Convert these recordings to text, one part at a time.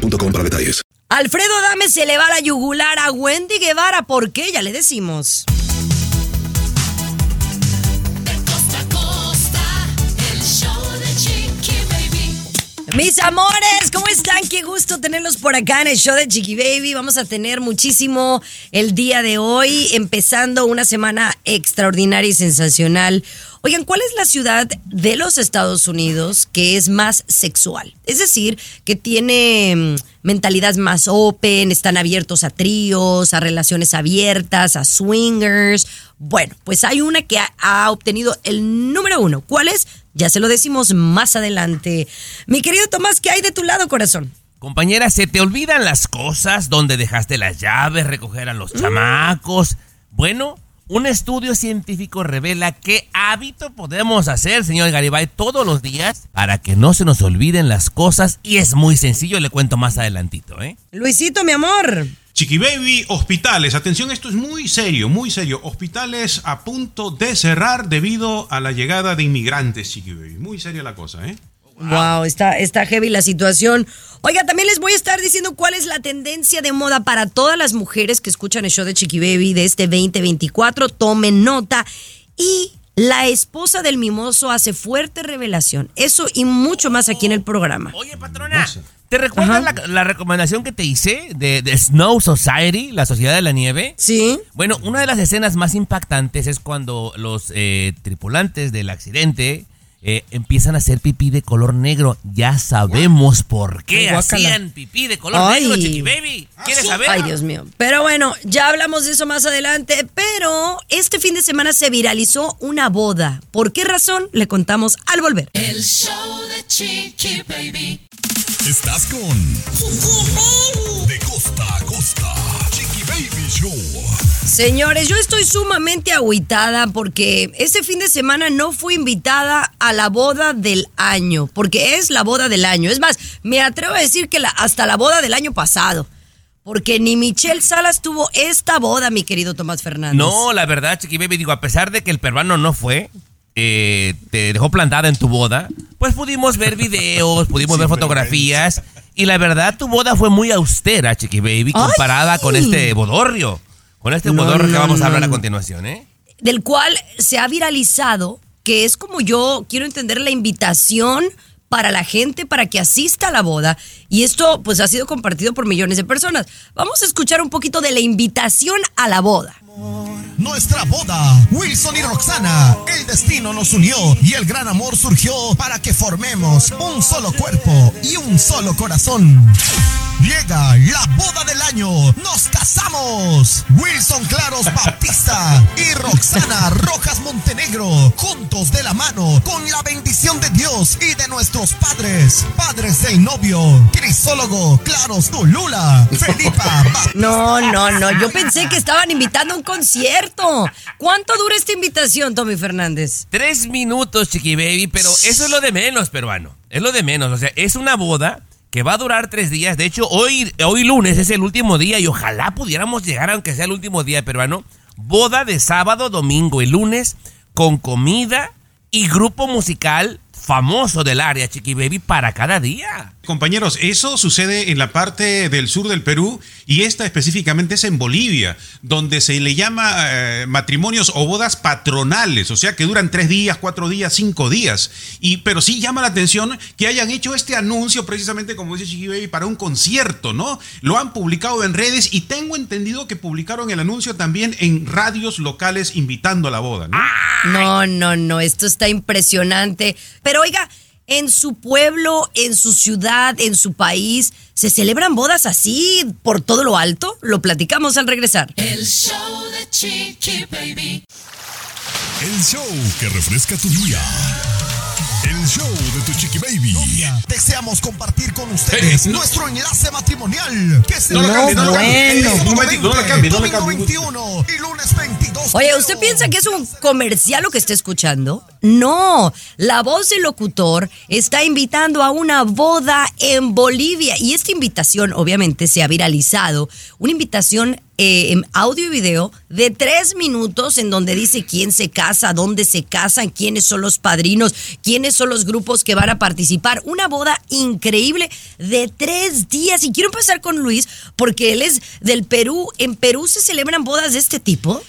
para detalles. Alfredo Dame se le va la yugular a Wendy Guevara. ¿Por qué? Ya le decimos. Mis amores, ¿cómo están? Qué gusto tenerlos por acá en el show de Chiqui Baby. Vamos a tener muchísimo el día de hoy, empezando una semana extraordinaria y sensacional. Oigan, ¿cuál es la ciudad de los Estados Unidos que es más sexual? Es decir, que tiene mm, mentalidad más open, están abiertos a tríos, a relaciones abiertas, a swingers. Bueno, pues hay una que ha, ha obtenido el número uno. ¿Cuál es? Ya se lo decimos más adelante. Mi querido Tomás, ¿qué hay de tu lado, corazón? Compañera, ¿se te olvidan las cosas? ¿Dónde dejaste las llaves? ¿Recoger a los chamacos? Bueno, un estudio científico revela qué hábito podemos hacer, señor Garibay, todos los días para que no se nos olviden las cosas. Y es muy sencillo, le cuento más adelantito, ¿eh? Luisito, mi amor. Chiqui Baby, hospitales. Atención, esto es muy serio, muy serio. Hospitales a punto de cerrar debido a la llegada de inmigrantes, Chiqui Baby. Muy seria la cosa, ¿eh? Wow, está, está heavy la situación. Oiga, también les voy a estar diciendo cuál es la tendencia de moda para todas las mujeres que escuchan el show de Chiqui Baby de este 2024. Tomen nota. Y la esposa del mimoso hace fuerte revelación. Eso y mucho más aquí en el programa. Oye, patrona, ¿te recuerdas la, la recomendación que te hice de, de Snow Society, la Sociedad de la Nieve? Sí. Bueno, una de las escenas más impactantes es cuando los eh, tripulantes del accidente eh, empiezan a hacer pipí de color negro. Ya sabemos por qué hacían pipí de color Ay. negro, Chiqui Baby. ¿Quieres saber? Ay, Dios mío. Pero bueno, ya hablamos de eso más adelante. Pero este fin de semana se viralizó una boda. ¿Por qué razón? Le contamos al volver. El show de Chiqui Baby. Estás con De costa a costa. Señores, yo estoy sumamente agüitada porque este fin de semana no fui invitada a la boda del año, porque es la boda del año. Es más, me atrevo a decir que la- hasta la boda del año pasado, porque ni Michelle Salas tuvo esta boda, mi querido Tomás Fernández. No, la verdad, Chiqui Baby, digo, a pesar de que el peruano no fue, eh, te dejó plantada en tu boda, pues pudimos ver videos, pudimos ver fotografías, y la verdad, tu boda fue muy austera, Chiqui Baby, ¡Ay! comparada con este bodorrio. Con este No, bodorrio que no, vamos a hablar no. a continuación, ¿eh? del cual se ha viralizado, que es como yo quiero entender la invitación para la gente para que asista a la boda. Y esto pues ha sido compartido por millones de personas. Vamos a escuchar un poquito de la invitación a la boda. Nuestra boda, Wilson y Roxana. El destino nos unió y el gran amor surgió para que formemos un solo cuerpo y un solo corazón. Llega la boda del año. Nos casamos. Wilson Claros Bautista y Roxana Rojas Montenegro. Juntos de la mano con la bendición de Dios y de nuestros padres. Padres del novio. Crisólogo Claros Tulula. Felipa Bautista. No, no, no. Yo pensé que estaban invitando a un concierto. ¿Cuánto dura esta invitación, Tommy Fernández? Tres minutos, Chiqui Baby, pero eso es lo de menos, peruano. Es lo de menos. O sea, es una boda que va a durar tres días. De hecho, hoy, hoy lunes es el último día y ojalá pudiéramos llegar, aunque sea el último día, peruano. Boda de sábado, domingo y lunes con comida y grupo musical famoso del área, Chiqui Baby, para cada día. Compañeros, eso sucede en la parte del sur del Perú y esta específicamente es en Bolivia, donde se le llama eh, matrimonios o bodas patronales, o sea que duran tres días, cuatro días, cinco días. Y, pero sí llama la atención que hayan hecho este anuncio precisamente, como dice Chiqui Baby, para un concierto, ¿no? Lo han publicado en redes y tengo entendido que publicaron el anuncio también en radios locales invitando a la boda, ¿no? No, no, no. Esto está impresionante. Pero oiga, en su pueblo, en su ciudad, en su país, ¿se celebran bodas así por todo lo alto? Lo platicamos al regresar. El show de Chiqui Baby. El show que refresca tu día. El show de tu chiqui baby. Deseamos compartir con ustedes Eh, no. nuestro enlace matrimonial. Que No lo cambie, no bueno. No cambie, no lo Domingo cambie. 21 y lunes 22. Oye, ¿usted piensa que es un comercial lo que está escuchando? No, la voz del locutor está invitando a una boda en Bolivia y esta invitación obviamente se ha viralizado, una invitación eh, audio y video de tres minutos en donde dice quién se casa, dónde se casan, quiénes son los padrinos, quiénes son los grupos que van a participar. Una boda increíble de tres días. Y quiero empezar con Luis porque él es del Perú. ¿En Perú se celebran bodas de este tipo?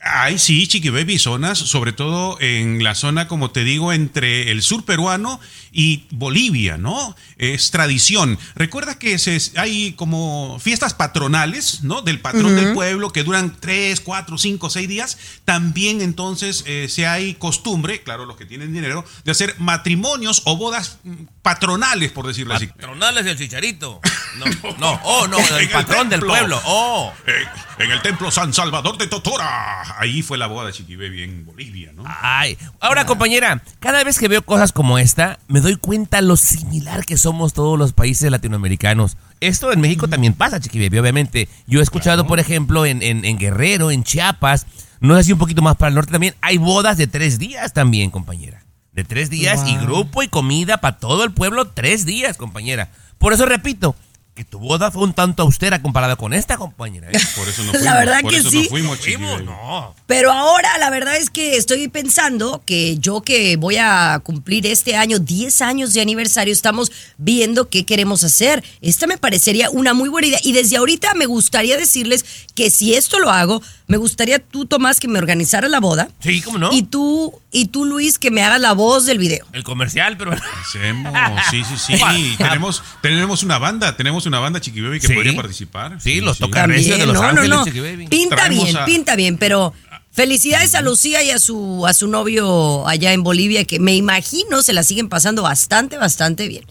Ay, sí, Chiqui Baby, zonas, sobre todo en la zona, como te digo, entre el sur peruano y Bolivia, ¿no? Es tradición. Recuerda que se, hay como fiestas patronales, ¿no? Del patrón del pueblo que duran tres, cuatro, cinco, seis días. También entonces eh, se hay costumbre, claro, los que tienen dinero, de hacer matrimonios o bodas mm, patronales, por decirlo así. Patronales del chicharito. No, no, oh, no, el el patrón del pueblo. Oh. Eh, en el templo San Salvador de Totora. Ahí fue la boda de Chiqui Baby en Bolivia, ¿no? Ay, ahora compañera, cada vez que veo cosas como esta, me doy cuenta lo similar que somos todos los países latinoamericanos. Esto en México también pasa, Chiqui Baby, obviamente. Yo he escuchado, por ejemplo, en, en- en Guerrero, en Chiapas, no sé si un poquito más para el norte también, hay bodas de tres días también, compañera. De tres días y grupo y comida para todo el pueblo, tres días, compañera. Por eso repito, que tu boda fue un tanto austera comparada con esta, compañera. ¿eh? Por eso no La fuimos. verdad por que eso sí. No fuimos, Fuimos, no. Pero ahora la verdad es que estoy pensando que yo que voy a cumplir este año 10 años de aniversario, estamos viendo qué queremos hacer. Esta me parecería una muy buena idea. Y desde ahorita me gustaría decirles que si esto lo hago, me gustaría tú, Tomás, que me organizaras la boda. Sí, ¿cómo no? Y tú, y tú, Luis, que me hagas la voz del video. El comercial, pero... Hacemos, sí, sí, sí. tenemos, tenemos una banda, tenemos una banda Chiqui Baby que Sí. podría participar. Sí, los toca- de Los no, Ángeles, no, no. Chiqui Baby. Pinta Traemos bien, a- pinta bien, pero felicidades a Lucía y a su a su novio allá en Bolivia que me imagino se la siguen pasando bastante, bastante bien.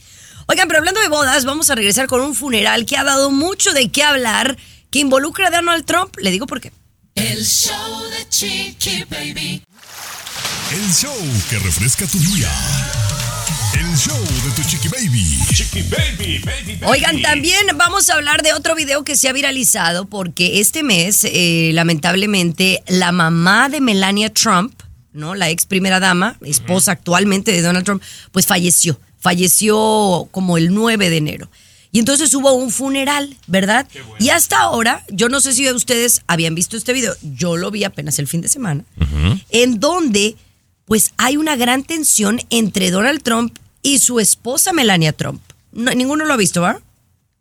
Oigan, pero hablando de bodas, vamos a regresar con un funeral que ha dado mucho de qué hablar, que involucra a Donald Trump. Le digo por qué. El show de Chiqui Baby. El show que refresca tu día. El show de tu chiqui baby. Chiqui Baby, Baby, Baby. Oigan, también vamos a hablar de otro video que se ha viralizado porque este mes, eh, lamentablemente, la mamá de Melania Trump, ¿no? La ex primera dama, esposa actualmente de Donald Trump, pues falleció. Falleció como el 9 de enero. Y entonces hubo un funeral, ¿verdad? Y hasta ahora, yo no sé si ustedes habían visto este video, yo lo vi apenas el fin de semana, en donde pues hay una gran tensión entre Donald Trump y su esposa Melania Trump. No, ninguno lo ha visto, ¿verdad?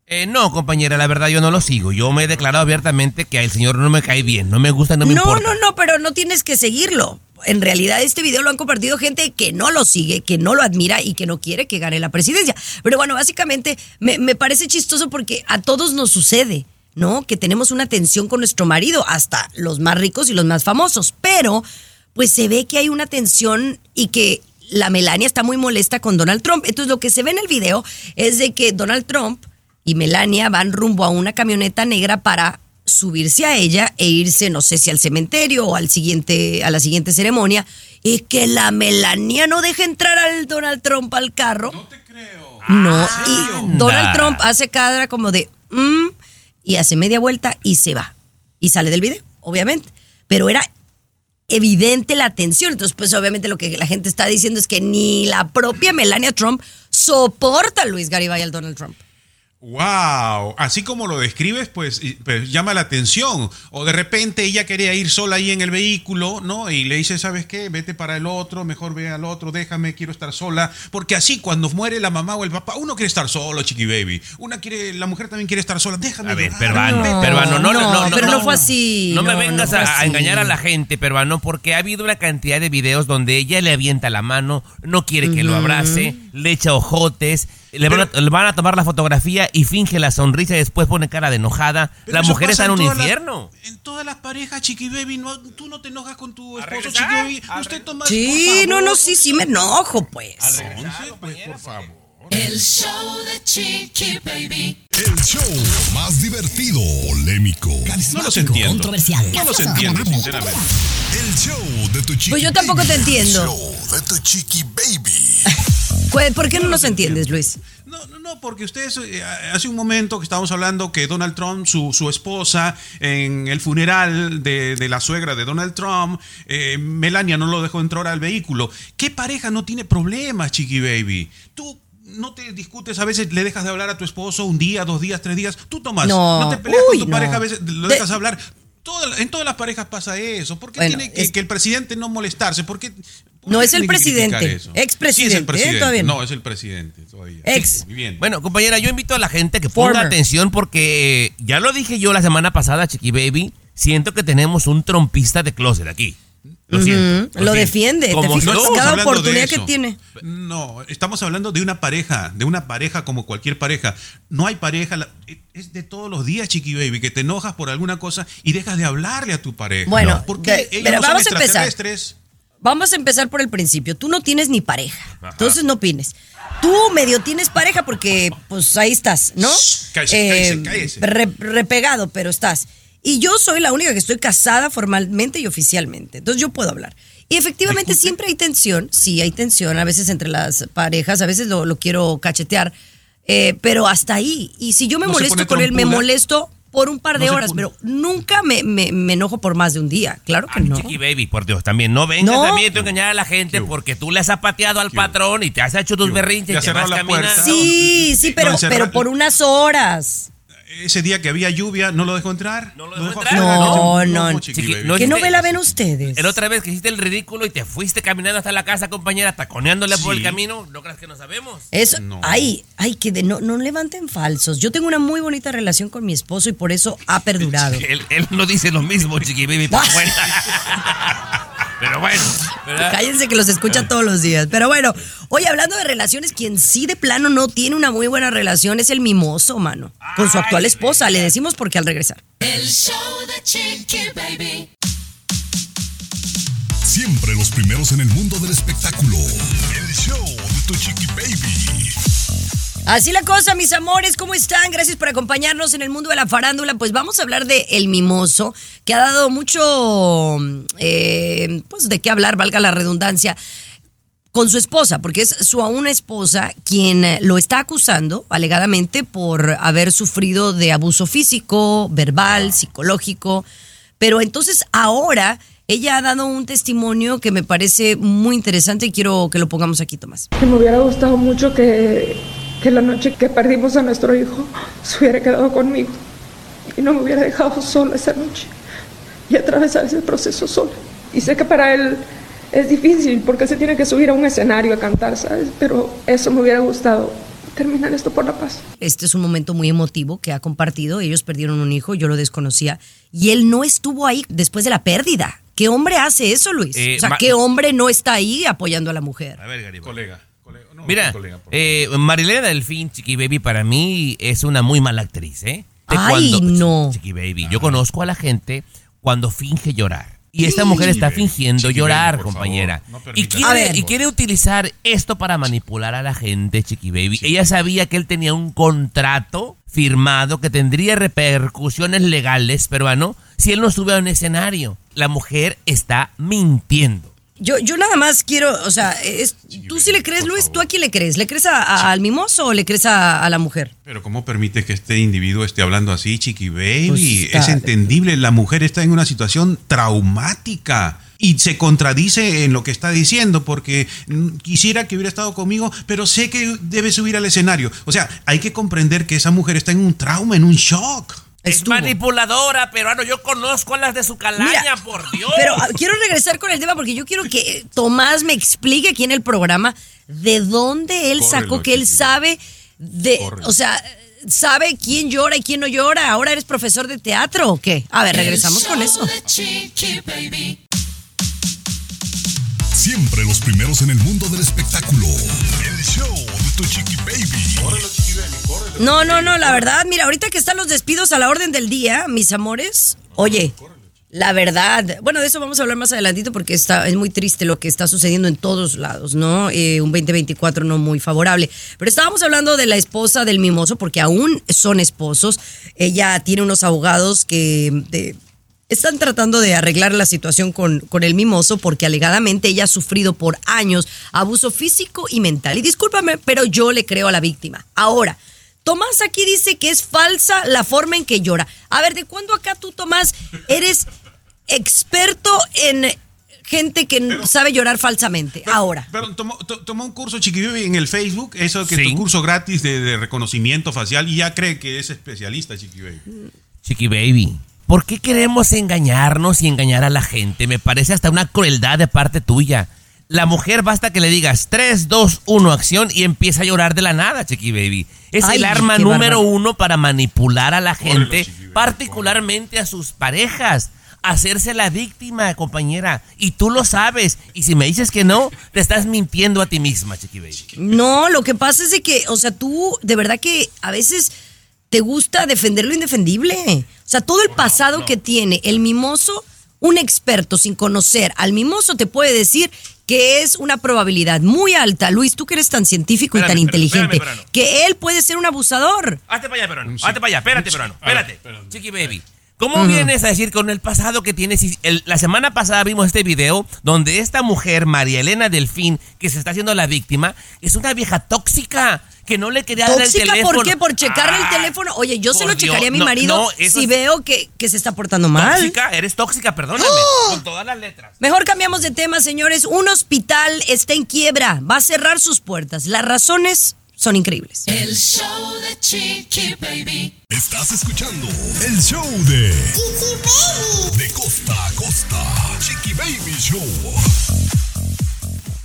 Eh, no, compañera, la verdad yo no lo sigo. Yo me he declarado abiertamente que al señor no me cae bien, no me gusta, no me no, importa. no, no, pero no tienes que seguirlo. En realidad este video lo han compartido gente que no lo sigue, que no lo admira y que no quiere que gane la presidencia. Pero bueno, básicamente me, me parece chistoso porque a todos nos sucede, ¿no? Que tenemos una tensión con nuestro marido, hasta los más ricos y los más famosos. Pero pues se ve que hay una tensión y que la Melania está muy molesta con Donald Trump. Entonces lo que se ve en el video es de que Donald Trump y Melania van rumbo a una camioneta negra para subirse a ella e irse, no sé si al cementerio o al siguiente, a la siguiente ceremonia, y que la Melania no deja entrar al Donald Trump al carro. No te creo. No, y Donald. Trump hace cara como de "Mm", y hace media vuelta y se va. Y sale del video, obviamente. Pero era evidente la tensión. Entonces, pues obviamente lo que la gente está diciendo es que ni la propia Melania Trump soporta a Luis Garibay al Donald Trump. Wow, así como lo describes, pues, pues, llama la atención. O de repente ella quería ir sola ahí en el vehículo, ¿no? Y le dice, ¿sabes qué? Vete para el otro, mejor ve al otro, déjame, quiero estar sola. Porque así cuando muere la mamá o el papá, uno quiere estar solo, chiqui baby. Una quiere, la mujer también quiere estar sola, déjame. A ver, llorar, peruano, No, peruano, no, no, no, no, pero no fue así, No me vengas a, engañar a la gente, peruano, porque ha habido una cantidad de videos donde ella le avienta la mano, no quiere que lo abrace, le echa ojotes, le van, a, le van a tomar la fotografía y finge la sonrisa y después pone cara de enojada. Pero la eso mujer pasa está en un las- infierno. en todas las parejas, chiqui baby, no, tú no te enojas con tu esposo, regresar, chiqui baby. Usted toma. Sí, por no, favor. no, sí, sí me enojo, pues. Entonces, pues, por favor. El show de Chiqui Baby. El show más divertido, polémico, No los entiendo. controversial. No los entiendo, sinceramente. El show de tu chiqui Pues yo tampoco te baby. entiendo. El show de tu chiqui baby. Pues, ¿Por qué no nos entiendes, Luis? No, no, no, porque ustedes eh, hace un momento que estábamos hablando que Donald Trump, su, su esposa, en el funeral de, de la suegra de Donald Trump, eh, Melania no lo dejó entrar al vehículo. ¿Qué pareja no tiene problemas, Chiqui Baby? Tú no te discutes, a veces le dejas de hablar a tu esposo un día, dos días, tres días. Tú tomas, No, no, te peleas uy, con tu no. pareja, a veces lo De- dejas hablar. Toda- en todas las parejas pasa eso. ¿Por qué Bueno, tiene que, es- que el presidente no molestarse? ¿por qué- por No qué es el presidente, expresidente, Sí, es el ¿eh? presidente. Todavía no. No, es el presidente todavía. Ex. Muy bien. Bueno, compañera, yo invito a la gente que ponga Former. atención porque ya lo dije yo la semana pasada, Chiqui Baby. Siento que tenemos un trompista de closet aquí. Lo siento. Lo defiende, te Como fijas, no, cada hablando de oportunidad que tiene. No, estamos hablando de una pareja, de una pareja como cualquier pareja. No hay pareja, la- es de todos los días, Chiqui Baby, que te enojas por alguna cosa y dejas de hablarle a tu pareja. Bueno, porque pero no vamos a empezar. Vamos a empezar por el principio. Tú no tienes ni pareja, entonces no opines. Tú medio tienes pareja porque, pues ahí estás, ¿no? Eh, cállese, cállese, cállese. re- repegado, pero estás. Y yo soy la única que estoy casada formalmente y oficialmente. Entonces yo puedo hablar. Y efectivamente siempre hay tensión. Sí, hay tensión a veces entre las parejas. A veces lo, lo quiero cachetear. eh, pero hasta ahí. Y si yo me ¿No se molesto con él, me molesto por un par de ¿No se horas. Pero nunca me, me- me enojo por más de un día. Claro que Ay, no. Chiqui Baby, por Dios, también no vengas No. también tú a engañar a la gente porque tú le has zapateado al patrón y te has hecho tus berrinches y te vas caminando. Sí, sí, pero, pero por unas horas. Ese día que había lluvia, ¿no lo dejó entrar? ¿No lo dejó entrar? No, no, Chiqui Baby. no ¿Qué novela ven ustedes? El otra vez que hiciste el ridículo y te fuiste caminando hasta la casa, compañera, taconeándole por el Sí. camino, ¿no crees que no sabemos? Eso, No. ay, ay, que de- no, no levanten falsos. Yo tengo una muy bonita relación con mi esposo y por eso ha perdurado. Él, él no dice lo mismo, Chiqui Baby, pero bueno. pero bueno, ¿verdad? Cállense que los escucha todos los días. Pero bueno, oye, hablando de relaciones, quien sí de plano no tiene una muy buena relación es el mimoso, mano. Con su actual esposa. Le decimos porque al regresar. El show de Chiqui Baby. Siempre los primeros en el mundo del espectáculo. El show de tu chiqui baby. Así la cosa, mis amores, ¿cómo están? Gracias por acompañarnos en el mundo de la farándula. Pues vamos a hablar de El Mimoso, que ha dado mucho, eh, pues de qué hablar, valga la redundancia, con su esposa, porque es su aún esposa quien lo está acusando, alegadamente, por haber sufrido de abuso físico, verbal, psicológico. Pero entonces ahora ella ha dado un testimonio que me parece muy interesante y quiero que lo pongamos aquí, Tomás. Me hubiera gustado mucho que, que la noche que perdimos a nuestro hijo se hubiera quedado conmigo y no me hubiera dejado sola esa noche y atravesar ese proceso sola. Y sé que para él es difícil porque se tiene que subir a un escenario a cantar, ¿sabes? Pero eso me hubiera gustado, terminar esto por la paz. Este es un momento muy emotivo que ha compartido. Ellos perdieron un hijo, yo lo desconocía. Y él no estuvo ahí después de la pérdida. ¿Qué hombre hace eso, Luis? Eh, o sea, ¿qué hombre no está ahí apoyando a la mujer? A ver, Garibaldi. Colega, Mira, eh, Marilena Delfín, Chiqui Baby, para mí es una muy mala actriz, ¿eh? De Ay, no. Chiqui Baby, yo conozco a la gente cuando finge llorar. Y esta mujer está fingiendo Chiqui llorar, Baby, compañera. no y, A quiere, y quiere utilizar esto para manipular a la gente, Chiqui Baby. Ella sabía que él tenía un contrato firmado que tendría repercusiones legales, peruano, si él no estuviera en escenario. La mujer está mintiendo. Yo, yo nada más quiero, o sea, es- ¿tú sí le crees, por Luis? favor. ¿Tú a quién le crees? ¿Le crees a- a- al mimoso o le crees a, a la mujer? Pero ¿cómo permite que este individuo esté hablando así, Chiqui Baby? Pues es entendible, la mujer está en una situación traumática y se contradice en lo que está diciendo porque quisiera que hubiera estado conmigo, pero sé que debe subir al escenario. O sea, hay que comprender que esa mujer está en un trauma, en un shock. Es manipuladora, peruano. Yo conozco a las de su calaña, Mira, por Dios. Pero ah, quiero regresar con el tema porque yo quiero que Tomás me explique aquí en el programa de dónde él sacó que él sabe de, o sea, sabe quién llora y quién no llora. ¿Ahora eres profesor de teatro o qué? A ver, regresamos con eso. Siempre los primeros en el mundo del espectáculo. El show tu chiqui baby. No, no, no, la verdad, mira, ahorita que están los despidos a la orden del día, mis amores, oye, La verdad, bueno, de eso vamos a hablar más adelantito porque está, es muy triste lo que está sucediendo en todos lados, ¿no? Eh, un 2024 no muy favorable. Pero estábamos hablando de la esposa del mimoso porque aún son esposos. Ella tiene unos abogados que de- están tratando de arreglar la situación con, con el mimoso porque alegadamente ella ha sufrido por años abuso físico y mental. Y discúlpame, pero yo le creo a la víctima. Ahora, Tomás aquí dice que es falsa la forma en que llora. A ver, ¿de cuándo acá tú, Tomás, eres experto en gente que sabe llorar falsamente? Ahora. Pero tomó, to- tomó un curso Chiquibaby en el Facebook, eso que Sí. tu curso gratis de, de reconocimiento facial y ya cree que es especialista Chiquibaby. Chiqui Baby, ¿por qué queremos engañarnos y engañar a la gente? Me parece hasta una crueldad de parte tuya. La mujer basta que le digas 3, 2, 1 acción y empieza a llorar de la nada, Chiqui Baby. Es Ay, el arma número uno para manipular a la gente, particularmente a sus parejas. Hacerse la víctima, compañera. Y tú lo sabes. Y si me dices que no, te estás mintiendo a ti misma, Chiqui Baby. No, lo que pasa es de que, o sea, tú de verdad que a veces te gusta defender lo indefendible. O sea, todo el pasado que tiene el mimoso, un experto sin conocer al mimoso te puede decir que es una probabilidad muy alta, Luis, tú que eres tan científico y tan inteligente, espérame, espérame. que él puede ser un abusador. Hazte para allá, peruano. Sí. Hazte para allá. Espérate, ver, Espérate. Chiqui Baby. ¿Cómo vienes a decir con el pasado que tienes? El- la semana pasada vimos este video donde esta mujer, María Elena Delfín, que se está haciendo la víctima, es una vieja tóxica que no le quería dar el ¿Tóxica teléfono. por qué? ¿Por checarle el Ah, teléfono? Oye, yo se lo checaría a mi. No, marido no, si es- veo que, que se está portando mal. Tóxica, eres tóxica, perdóname. ¡Oh! Con todas las letras. Mejor cambiamos de tema, señores. Un hospital está en quiebra, va a cerrar sus puertas. Las razones son increíbles. El show de Chiqui Baby. Estás escuchando el show de Chiqui Baby. De costa a costa. Chiqui Baby Show.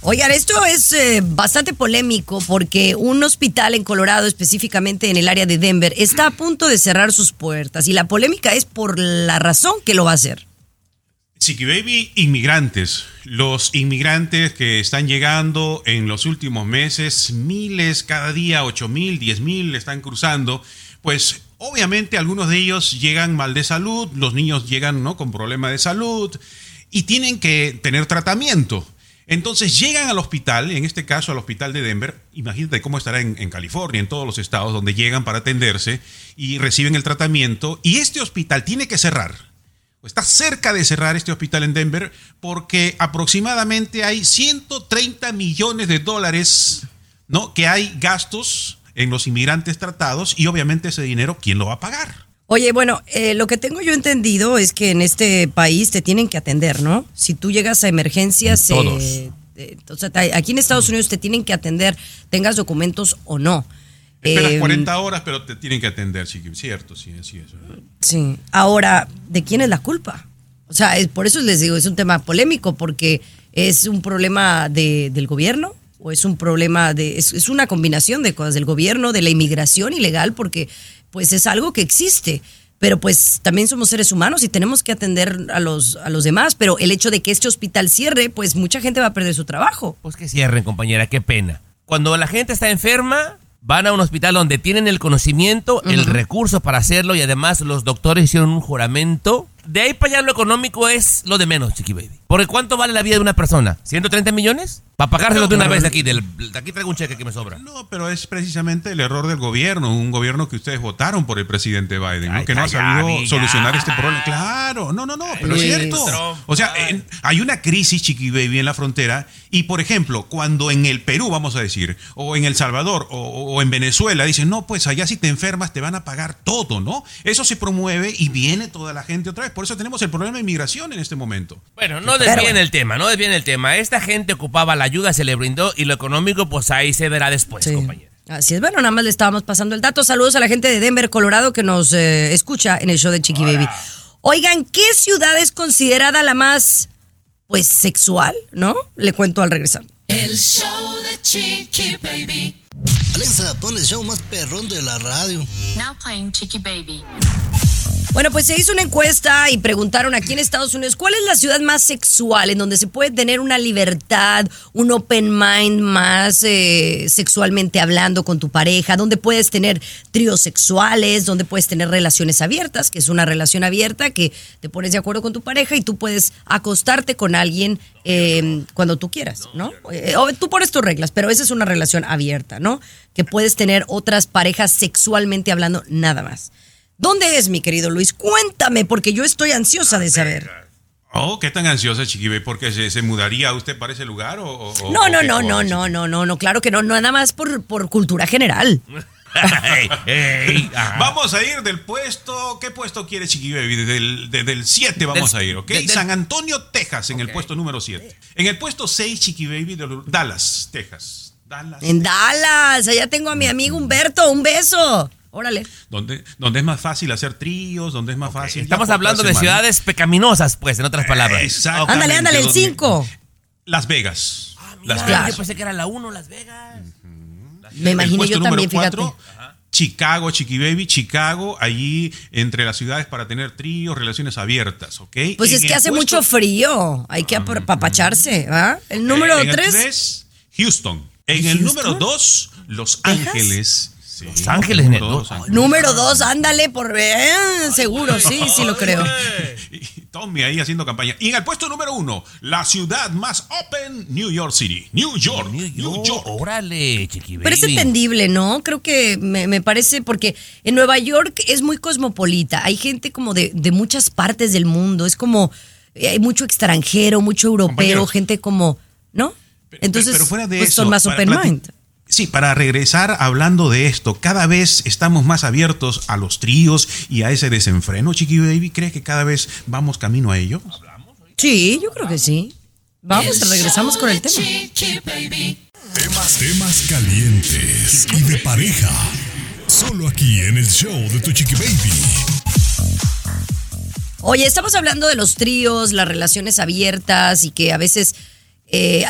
Oigan, esto es eh, bastante polémico porque un hospital en Colorado, específicamente en el área de Denver, está a punto de cerrar sus puertas y la polémica es por la razón que lo va a hacer. Chiqui Baby, inmigrantes. Los inmigrantes que están llegando en los últimos meses, miles cada día, ocho mil, diez mil están cruzando. Pues obviamente algunos de ellos llegan mal de salud, los niños llegan ¿no? con problemas de salud y tienen que tener tratamiento. Entonces llegan al hospital, en este caso al hospital de Denver, imagínate cómo estará en, en California, en todos los estados donde llegan para atenderse y reciben el tratamiento y este hospital tiene que cerrar está cerca de cerrar este hospital en Denver porque aproximadamente hay 130 millones de dólares ¿no? que hay gastos en los inmigrantes tratados y obviamente ese dinero, ¿quién lo va a pagar? Oye, bueno, eh, lo que tengo yo entendido es que en este país te tienen que atender, ¿no? Si tú llegas a emergencias, Todos. eh, eh, o sea, aquí en Estados Unidos te tienen que atender, tengas documentos o no. Esperas Eh, 40 horas, pero te tienen que atender, sí, cierto, sí, así es. Sí. Ahora, ¿de quién es la culpa? O sea, es- por eso les digo, es un tema polémico, porque es un problema de- del gobierno o es un problema de. Es, es una combinación de cosas del gobierno, de la inmigración ilegal, porque pues es algo que existe. Pero pues también somos seres humanos y tenemos que atender a los, a los demás. Pero el hecho de que este hospital cierre, pues mucha gente va a perder su trabajo. Pues que cierren, compañera, qué pena. Cuando la gente está enferma, van a un hospital donde tienen el conocimiento, el recurso para hacerlo y además los doctores hicieron un juramento. De ahí para allá lo económico es lo de menos, Chiqui Baby. Porque ¿cuánto vale la vida de una persona? ¿130 millones? Para pagárselo de una vez de aquí. De aquí traigo un cheque que me sobra. No, pero es precisamente el error del gobierno, un gobierno que ustedes votaron por el presidente Biden, ¿no? Que no ha sabido amiga. solucionar este problema. Claro, no, no, no, pero es cierto. Trump. O sea, en- hay una crisis, Chiqui Baby, en la frontera y, por ejemplo, cuando en el Perú, vamos a decir, o en El Salvador, o, o en Venezuela, dicen, no, pues allá si te enfermas te van a pagar todo, ¿no? Eso se promueve y viene toda la gente otra vez. Por eso tenemos el problema de inmigración en este momento. Bueno, no desvíen el tema, no desvíen el tema. Esta gente ocupaba la ayuda, se le brindó y lo económico, pues ahí se verá después, Sí. compañera. Así es, bueno, nada más le estábamos pasando el dato. Saludos a la gente de Denver, Colorado, que nos eh, escucha en el show de Chiqui Baby. Oigan, ¿qué ciudad es considerada la más, pues, sexual, no? Le cuento al regresar. El show de Chiqui Baby. Alexa, pon el show más perrón de la radio. Now playing Chicky Baby. Bueno, pues se hizo una encuesta y preguntaron aquí en Estados Unidos cuál es la ciudad más sexual en donde se puede tener una libertad, un open mind más eh, sexualmente hablando con tu pareja, donde puedes tener tríos sexuales, donde puedes tener relaciones abiertas, que es una relación abierta que te pones de acuerdo con tu pareja y tú puedes acostarte con alguien eh, cuando tú quieras, ¿no? Eh, o tú pones tus reglas, pero esa es una relación abierta, ¿no? Que puedes tener otras parejas sexualmente hablando nada más. ¿Dónde es, mi querido Luis? Cuéntame, porque yo estoy ansiosa de saber. Oh, ¿qué tan ansiosa, Chiquibe? ¿Porque se, se mudaría usted para ese lugar o, o- No, o no, no, no, no, no, no, no, claro que no, no, nada más por, por cultura general. Vamos a ir del puesto. ¿Qué puesto quiere Chiqui Baby? Desde el, desde el 7 vamos Del- a ir, ¿ok? del- San Antonio, Texas, en el puesto número 7. En el puesto 6, Chiqui Baby, de Dallas, Texas. Dallas. En Dallas, allá tengo a mi amigo Humberto, un beso. Órale. Donde, donde es más fácil hacer tríos, donde es más fácil. Estamos hablando de ciudades pecaminosas, pues, en otras palabras. Exactamente. Ándale, ándale, el donde- 5. Las Vegas. Las Mira, Vegas. Yo pensé que era la 1, Las Vegas. Me puesto yo también, fíjate. cuatro, Chicago, Chiqui Baby, Chicago, allí entre las ciudades para tener tríos, relaciones abiertas, ¿ok? Pues En es que hace puesto- mucho frío, hay que apapacharse, ¿ah? El número en el 3. tres, Houston. En el número 2, Los Ángeles. Sí, Los Ángeles, número ¿no? dos, Ángeles. Número 2, ándale por eh, seguro, sí, sí lo creo. Tommy ahí haciendo campaña. Y en el puesto número uno, la ciudad más open, New York City. New York. New New York. Órale, chiqui Pero es entendible, ¿no? Creo que me, me parece porque en Nueva York es muy cosmopolita. Hay gente como de, de muchas partes del mundo. Es como, eh, hay mucho extranjero, mucho europeo, gente como, ¿no? Pero- Entonces, pero fuera de pues eso, son más para open mind. Sí, para regresar hablando de esto, cada vez estamos más abiertos a los tríos y a ese desenfreno, Chiqui Baby. ¿Crees que cada vez vamos camino a ello? Sí, yo creo que sí. Vamos, regresamos con el tema. Chiqui Baby. Temas, temas calientes y de pareja. Solo aquí en el show de tu chiqui baby. Oye, estamos hablando de los tríos, las relaciones abiertas y que a veces eh,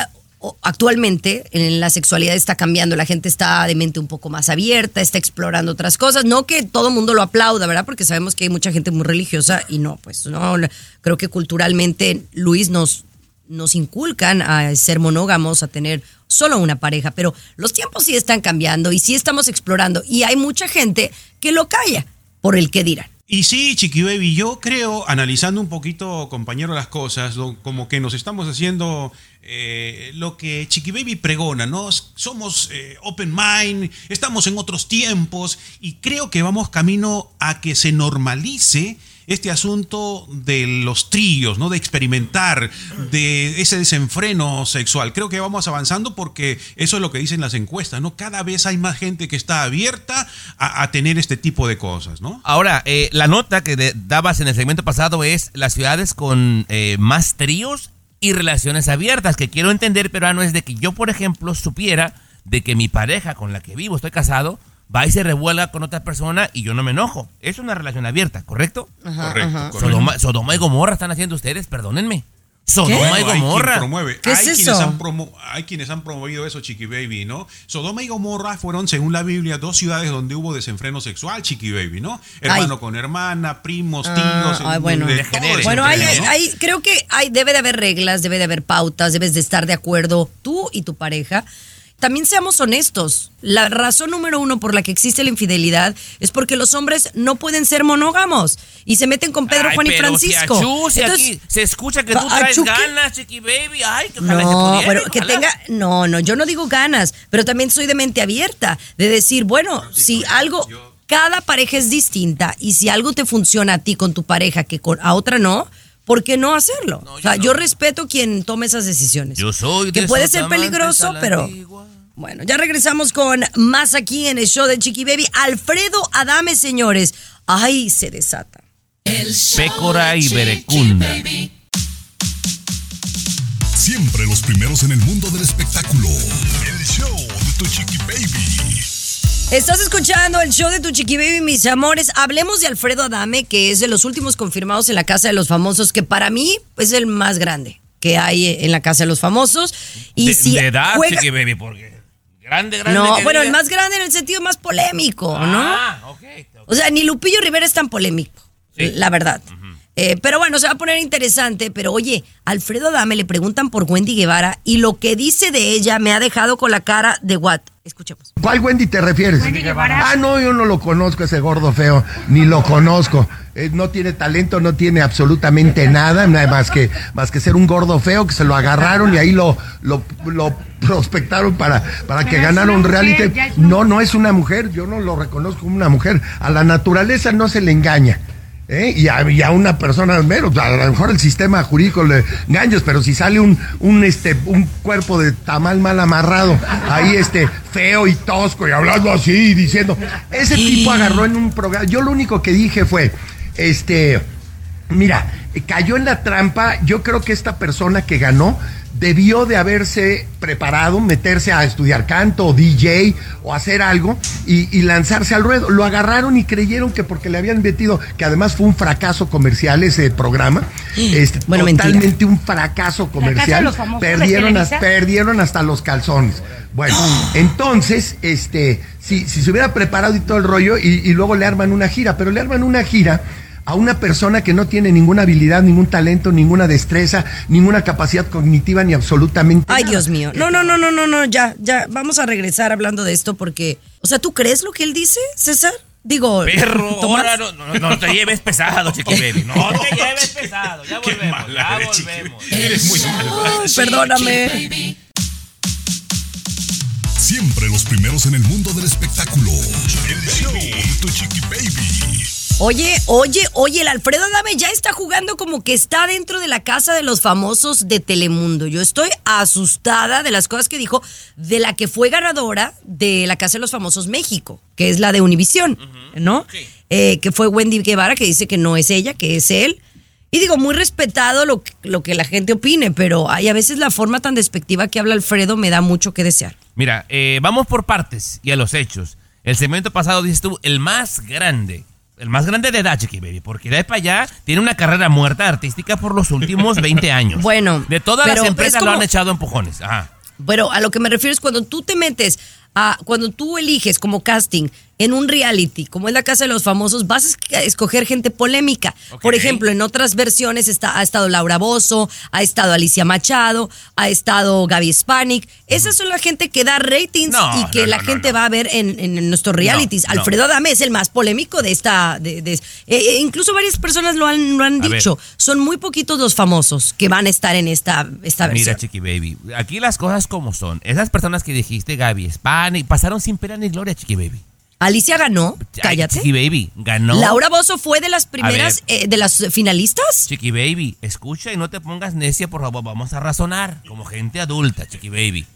actualmente en la sexualidad está cambiando, la gente está de mente un poco más abierta, está explorando otras cosas, no que todo el mundo lo aplauda, ¿verdad? Porque sabemos que hay mucha gente muy religiosa y no, pues no, creo que culturalmente Luis nos nos inculcan a ser monógamos, a tener solo una pareja, pero los tiempos sí están cambiando y sí estamos explorando y hay mucha gente que lo calla por el que dirán. Y sí, Chiqui Baby, yo creo, analizando un poquito, compañero, las cosas, como que nos estamos haciendo eh, lo que Chiqui Baby pregona, ¿no? Somos eh, open mind, estamos en otros tiempos y creo que vamos camino a que se normalice este asunto de los tríos, ¿no? De experimentar, de ese desenfreno sexual. Creo que vamos avanzando porque eso es lo que dicen las encuestas, ¿no? Cada vez hay más gente que está abierta a, tener este tipo de cosas, ¿no? Ahora, eh, la nota que dabas en el segmento pasado es las ciudades con eh, más tríos y relaciones abiertas. Que quiero entender, peruano, es de que yo, por ejemplo, supiera de que mi pareja con la que vivo, estoy casado, va y se revuelga con otra persona y yo no me enojo. Es una relación abierta, ¿correcto? correcto, correcto. Sodoma, Sodoma y Gomorra están haciendo ustedes, perdónenme. Sodoma y hay quien Gomorra. promueve. ¿Qué es hay, eso? Quienes han promo- hay quienes han promovido eso, Chiqui Baby, ¿no? Sodoma y Gomorra fueron, según la Biblia, dos ciudades donde hubo desenfreno sexual, Chiqui Baby, ¿no? Hermano Ay. con hermana, primos, tíos. Ah, ay, bueno. de todo. Bueno, hay, hay, hay- creo que hay, debe de haber reglas, debe de haber pautas, debes de estar de acuerdo tú y tu pareja. También seamos honestos. La razón número uno por la que existe la infidelidad es porque los hombres no pueden ser monógamos y se meten con Pedro, Ay, Juan y Francisco. Si achú, si Entonces, aquí se escucha que tú ¿a- traes achú ganas, chiqui baby. Ay, que ojalá se no, pudiera, pero que ojalá. tenga, no, no, yo no digo ganas, pero también soy de mente abierta, de decir, bueno, si algo, cada pareja es distinta y si algo te funciona a ti con tu pareja que con, a otra no, ¿por qué no hacerlo? No, o yo sea, no. yo respeto quien tome esas decisiones. Yo soy que de puede esos ser peligroso, pero antigua. Bueno, ya regresamos con más aquí en el show de Chiqui Baby. Alfredo Adame, señores. Ay, se desata. El show Pécora de y. Baby. Siempre los primeros en el mundo del espectáculo. El show de tu chiqui baby. Estás escuchando el show de tu Chiqui Baby, mis amores. Hablemos de Alfredo Adame, que es de los últimos confirmados en la Casa de los Famosos, que para mí es el más grande que hay en la Casa de los Famosos. Y de, si de edad, juega- chiqui baby, porque grande, grande. No, bueno, el más grande en el sentido más polémico, ¿no? Ah, ok. ok. O sea, ni Lupillo Rivera es tan polémico. Sí. la verdad. Eh, pero bueno, se va a poner interesante. Pero oye, Alfredo Dame le preguntan por Wendy Guevara y lo que dice de ella me ha dejado con la cara de what. Escuchemos. ¿Cuál Wendy te refieres? Ah, no, yo no lo conozco, ese gordo feo, ni lo conozco. Eh, no tiene talento, no tiene absolutamente nada, nada más que, más que ser un gordo feo que se lo agarraron y ahí lo, lo, lo prospectaron para, para que ganara un reality. No, no es una mujer, yo no lo reconozco como una mujer. A la naturaleza no se le engaña. ¿Eh? Y, a, y a una persona menos, a lo mejor el sistema jurídico le engaños, pero si sale un, un, este, un cuerpo de tamal mal amarrado, ahí este, feo y tosco y hablando así y diciendo, ese tipo agarró en un programa, yo lo único que dije fue, este, mira, cayó en la trampa, yo creo que esta persona que ganó debió de haberse preparado, meterse a estudiar canto o DJ o hacer algo y, y lanzarse al ruedo. Lo agarraron y creyeron que porque le habían metido, que además fue un fracaso comercial ese programa, este, Bueno, mentira. totalmente un fracaso comercial, perdieron, hasta los calzones. Bueno, entonces, este, si, si se hubiera preparado y todo el rollo y, y luego le arman una gira, pero le arman una gira a una persona que no tiene ninguna habilidad, ningún talento, ninguna destreza, ninguna capacidad cognitiva ni absolutamente Ay, nada. Dios mío. No, no, no, no, no, no, ya, ya. Vamos a regresar hablando de esto porque. O sea, ¿tú crees lo que él dice, César? Digo. Perro, ahora no, no, no te lleves pesado, Chiqui Baby. No te lleves pesado. Ya volvemos, mala ya volvemos. Eres muy malvada. Perdóname. Siempre los primeros en el mundo del espectáculo. El show de tu chiqui baby. Oye, oye, oye, el Alfredo Adame ya está jugando como que está dentro de la casa de los famosos de Telemundo. Yo estoy asustada de las cosas que dijo de la que fue ganadora de la Casa de los Famosos México, que es la de Univisión, ¿no? Eh, que fue Wendy Guevara, que dice que no es ella, que es él. Y digo, muy respetado lo, que- lo que la gente opine, pero hay a veces la forma tan despectiva que habla Alfredo me da mucho que desear. Mira, eh, vamos por partes y a los hechos. El segmento pasado dices tú, el más grande. El más grande de edad, Chiqui Baby, porque de ahí para allá tiene una carrera muerta artística por los últimos 20 años. Bueno, De todas las es empresas como- lo han echado empujones. Ajá. Pero a lo que me refiero es cuando tú te metes a, cuando tú eliges como casting en un reality, como es la casa de los famosos, vas a esc- a escoger gente polémica. Por ejemplo, en otras versiones está, ha estado Laura Bozo, ha estado Alicia Machado, ha estado Gaby Spanik. Esas son la gente que da ratings No, y que no, la no, gente va a ver en, en nuestros realities. Alfredo Adame es el más polémico de esta. De, de- eh, eh, incluso varias personas lo han, lo han A ver. dicho. Son muy poquitos los famosos que van a estar en esta, esta versión. Mira, Chiqui Baby, aquí las cosas como son. Esas personas que dijiste, Gaby, Spani, pasaron sin pena ni gloria, Chiqui Baby. Alicia ganó, cállate. Chiqui Baby, ganó. Laura Bozo fue de las primeras, eh, de las finalistas. Chiqui Baby, escucha y no te pongas necia, por favor, vamos a razonar como gente adulta, Chiqui Baby.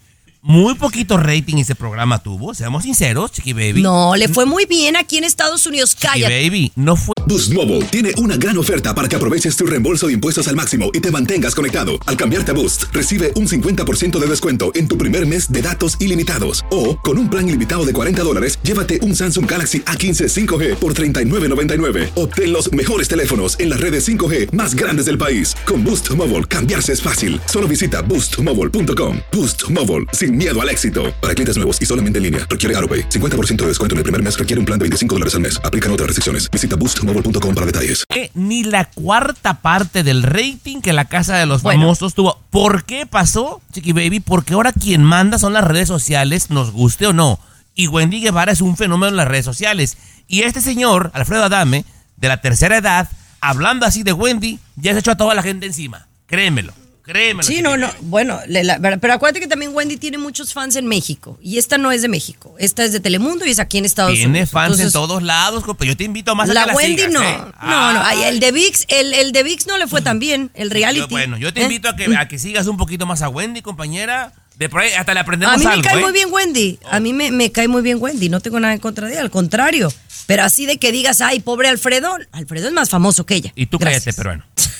Muy poquito rating ese programa tuvo, seamos sinceros, Chiqui Baby. No, le fue muy bien aquí en Estados Unidos. Chiqui Cállate. Baby, no fue Boost Mobile tiene una gran oferta para que aproveches tu reembolso de impuestos al máximo y te mantengas conectado. Al cambiarte a Boost, recibe un 50% de descuento en tu primer mes de datos ilimitados. O, con un plan ilimitado de 40 dólares, llévate un Samsung Galaxy A15 5G por $39.99. Obtén los mejores teléfonos en las redes 5G más grandes del país. Con Boost Mobile, cambiarse es fácil. Solo visita boostmobile.com. Boost Mobile, sin miedo al éxito. Para clientes nuevos y solamente en línea, requiere AroPay. 50% de descuento en el primer mes requiere un plan de 25 dólares al mes. Aplican otras restricciones. Visita boostmobile.com para detalles. ni la cuarta parte del rating que la Casa de los Bueno. Famosos tuvo. ¿Por qué pasó, Chiqui Baby? Porque ahora quien manda son las redes sociales, nos guste o no. Y Wendy Guevara es un fenómeno en las redes sociales. Y este señor, Alfredo Adame, de la tercera edad, hablando así de Wendy, ya se echó a toda la gente encima. Créemelo, créemelo. Sí, no, no. Bueno, la- pero acuérdate que también Wendy tiene muchos fans en México. Y esta no es de México. Esta es de Telemundo y es aquí en Estados Tiene Unidos. fans Entonces, en todos lados, compa. Yo te invito más a La que la Wendy sigas, no. ¿eh? No, no. Ay, Ah. el de VIX, el, el de VIX no le fue tan bien. El reality. Yo, bueno, yo te ¿Eh? invito a que, a que sigas un poquito más a Wendy, compañera. De por ahí hasta le aprendemos A mí me algo, cae ¿eh? muy bien Wendy. A mí me, me cae muy bien Wendy. No tengo nada en contra de ella, al contrario. Pero así de que digas, ay, pobre Alfredo, Alfredo es más famoso que ella. Y tú Gracias. cállate, peruano.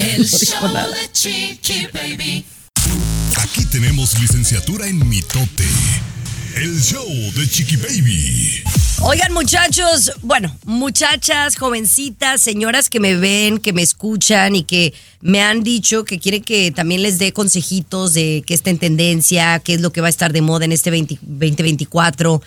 El show de Chiqui Baby. Aquí tenemos licenciatura en mitote. El show de Chiqui Baby. Oigan, muchachos, bueno, muchachas, jovencitas, señoras que me ven, que me escuchan y que me han dicho que quieren que también les dé consejitos de qué está en tendencia, qué es lo que va a estar de moda en este 20 2024.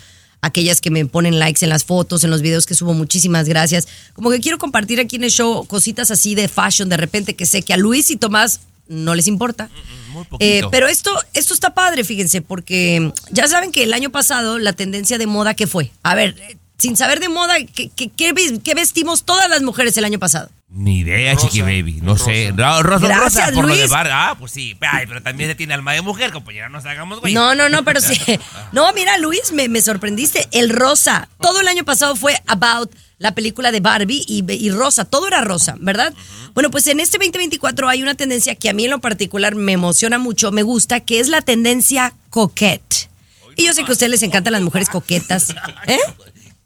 Aquellas que me ponen likes en las fotos, en los videos que subo, muchísimas gracias. Como que quiero compartir aquí en el show cositas así de fashion, de repente que sé que a Luis y Tomás no les importa. Muy Eh, pero esto, esto está padre, fíjense, porque ya saben que el año pasado la tendencia de moda, ¿qué fue? A ver, eh, sin saber de moda, ¿qué, qué vestimos todas las mujeres el año pasado? Ni idea, Rosa, Chiqui Baby. No rosa. sé. No, rosa, Gracias, rosa por lo de bar. Ah, pues sí. Ay, pero también se tiene alma de mujer, compañera. No nos hagamos güey. No, no, no, pero sí. No, mira, Luis, me, me sorprendiste. El rosa. Todo el año pasado fue about la película de Barbie y, y rosa. Todo era rosa, ¿verdad? Bueno, pues en este 2024 hay una tendencia que a mí en lo particular me emociona mucho, me gusta, que es la tendencia coquette. Y yo sé que a ustedes les encantan las mujeres coquetas. ¿Eh?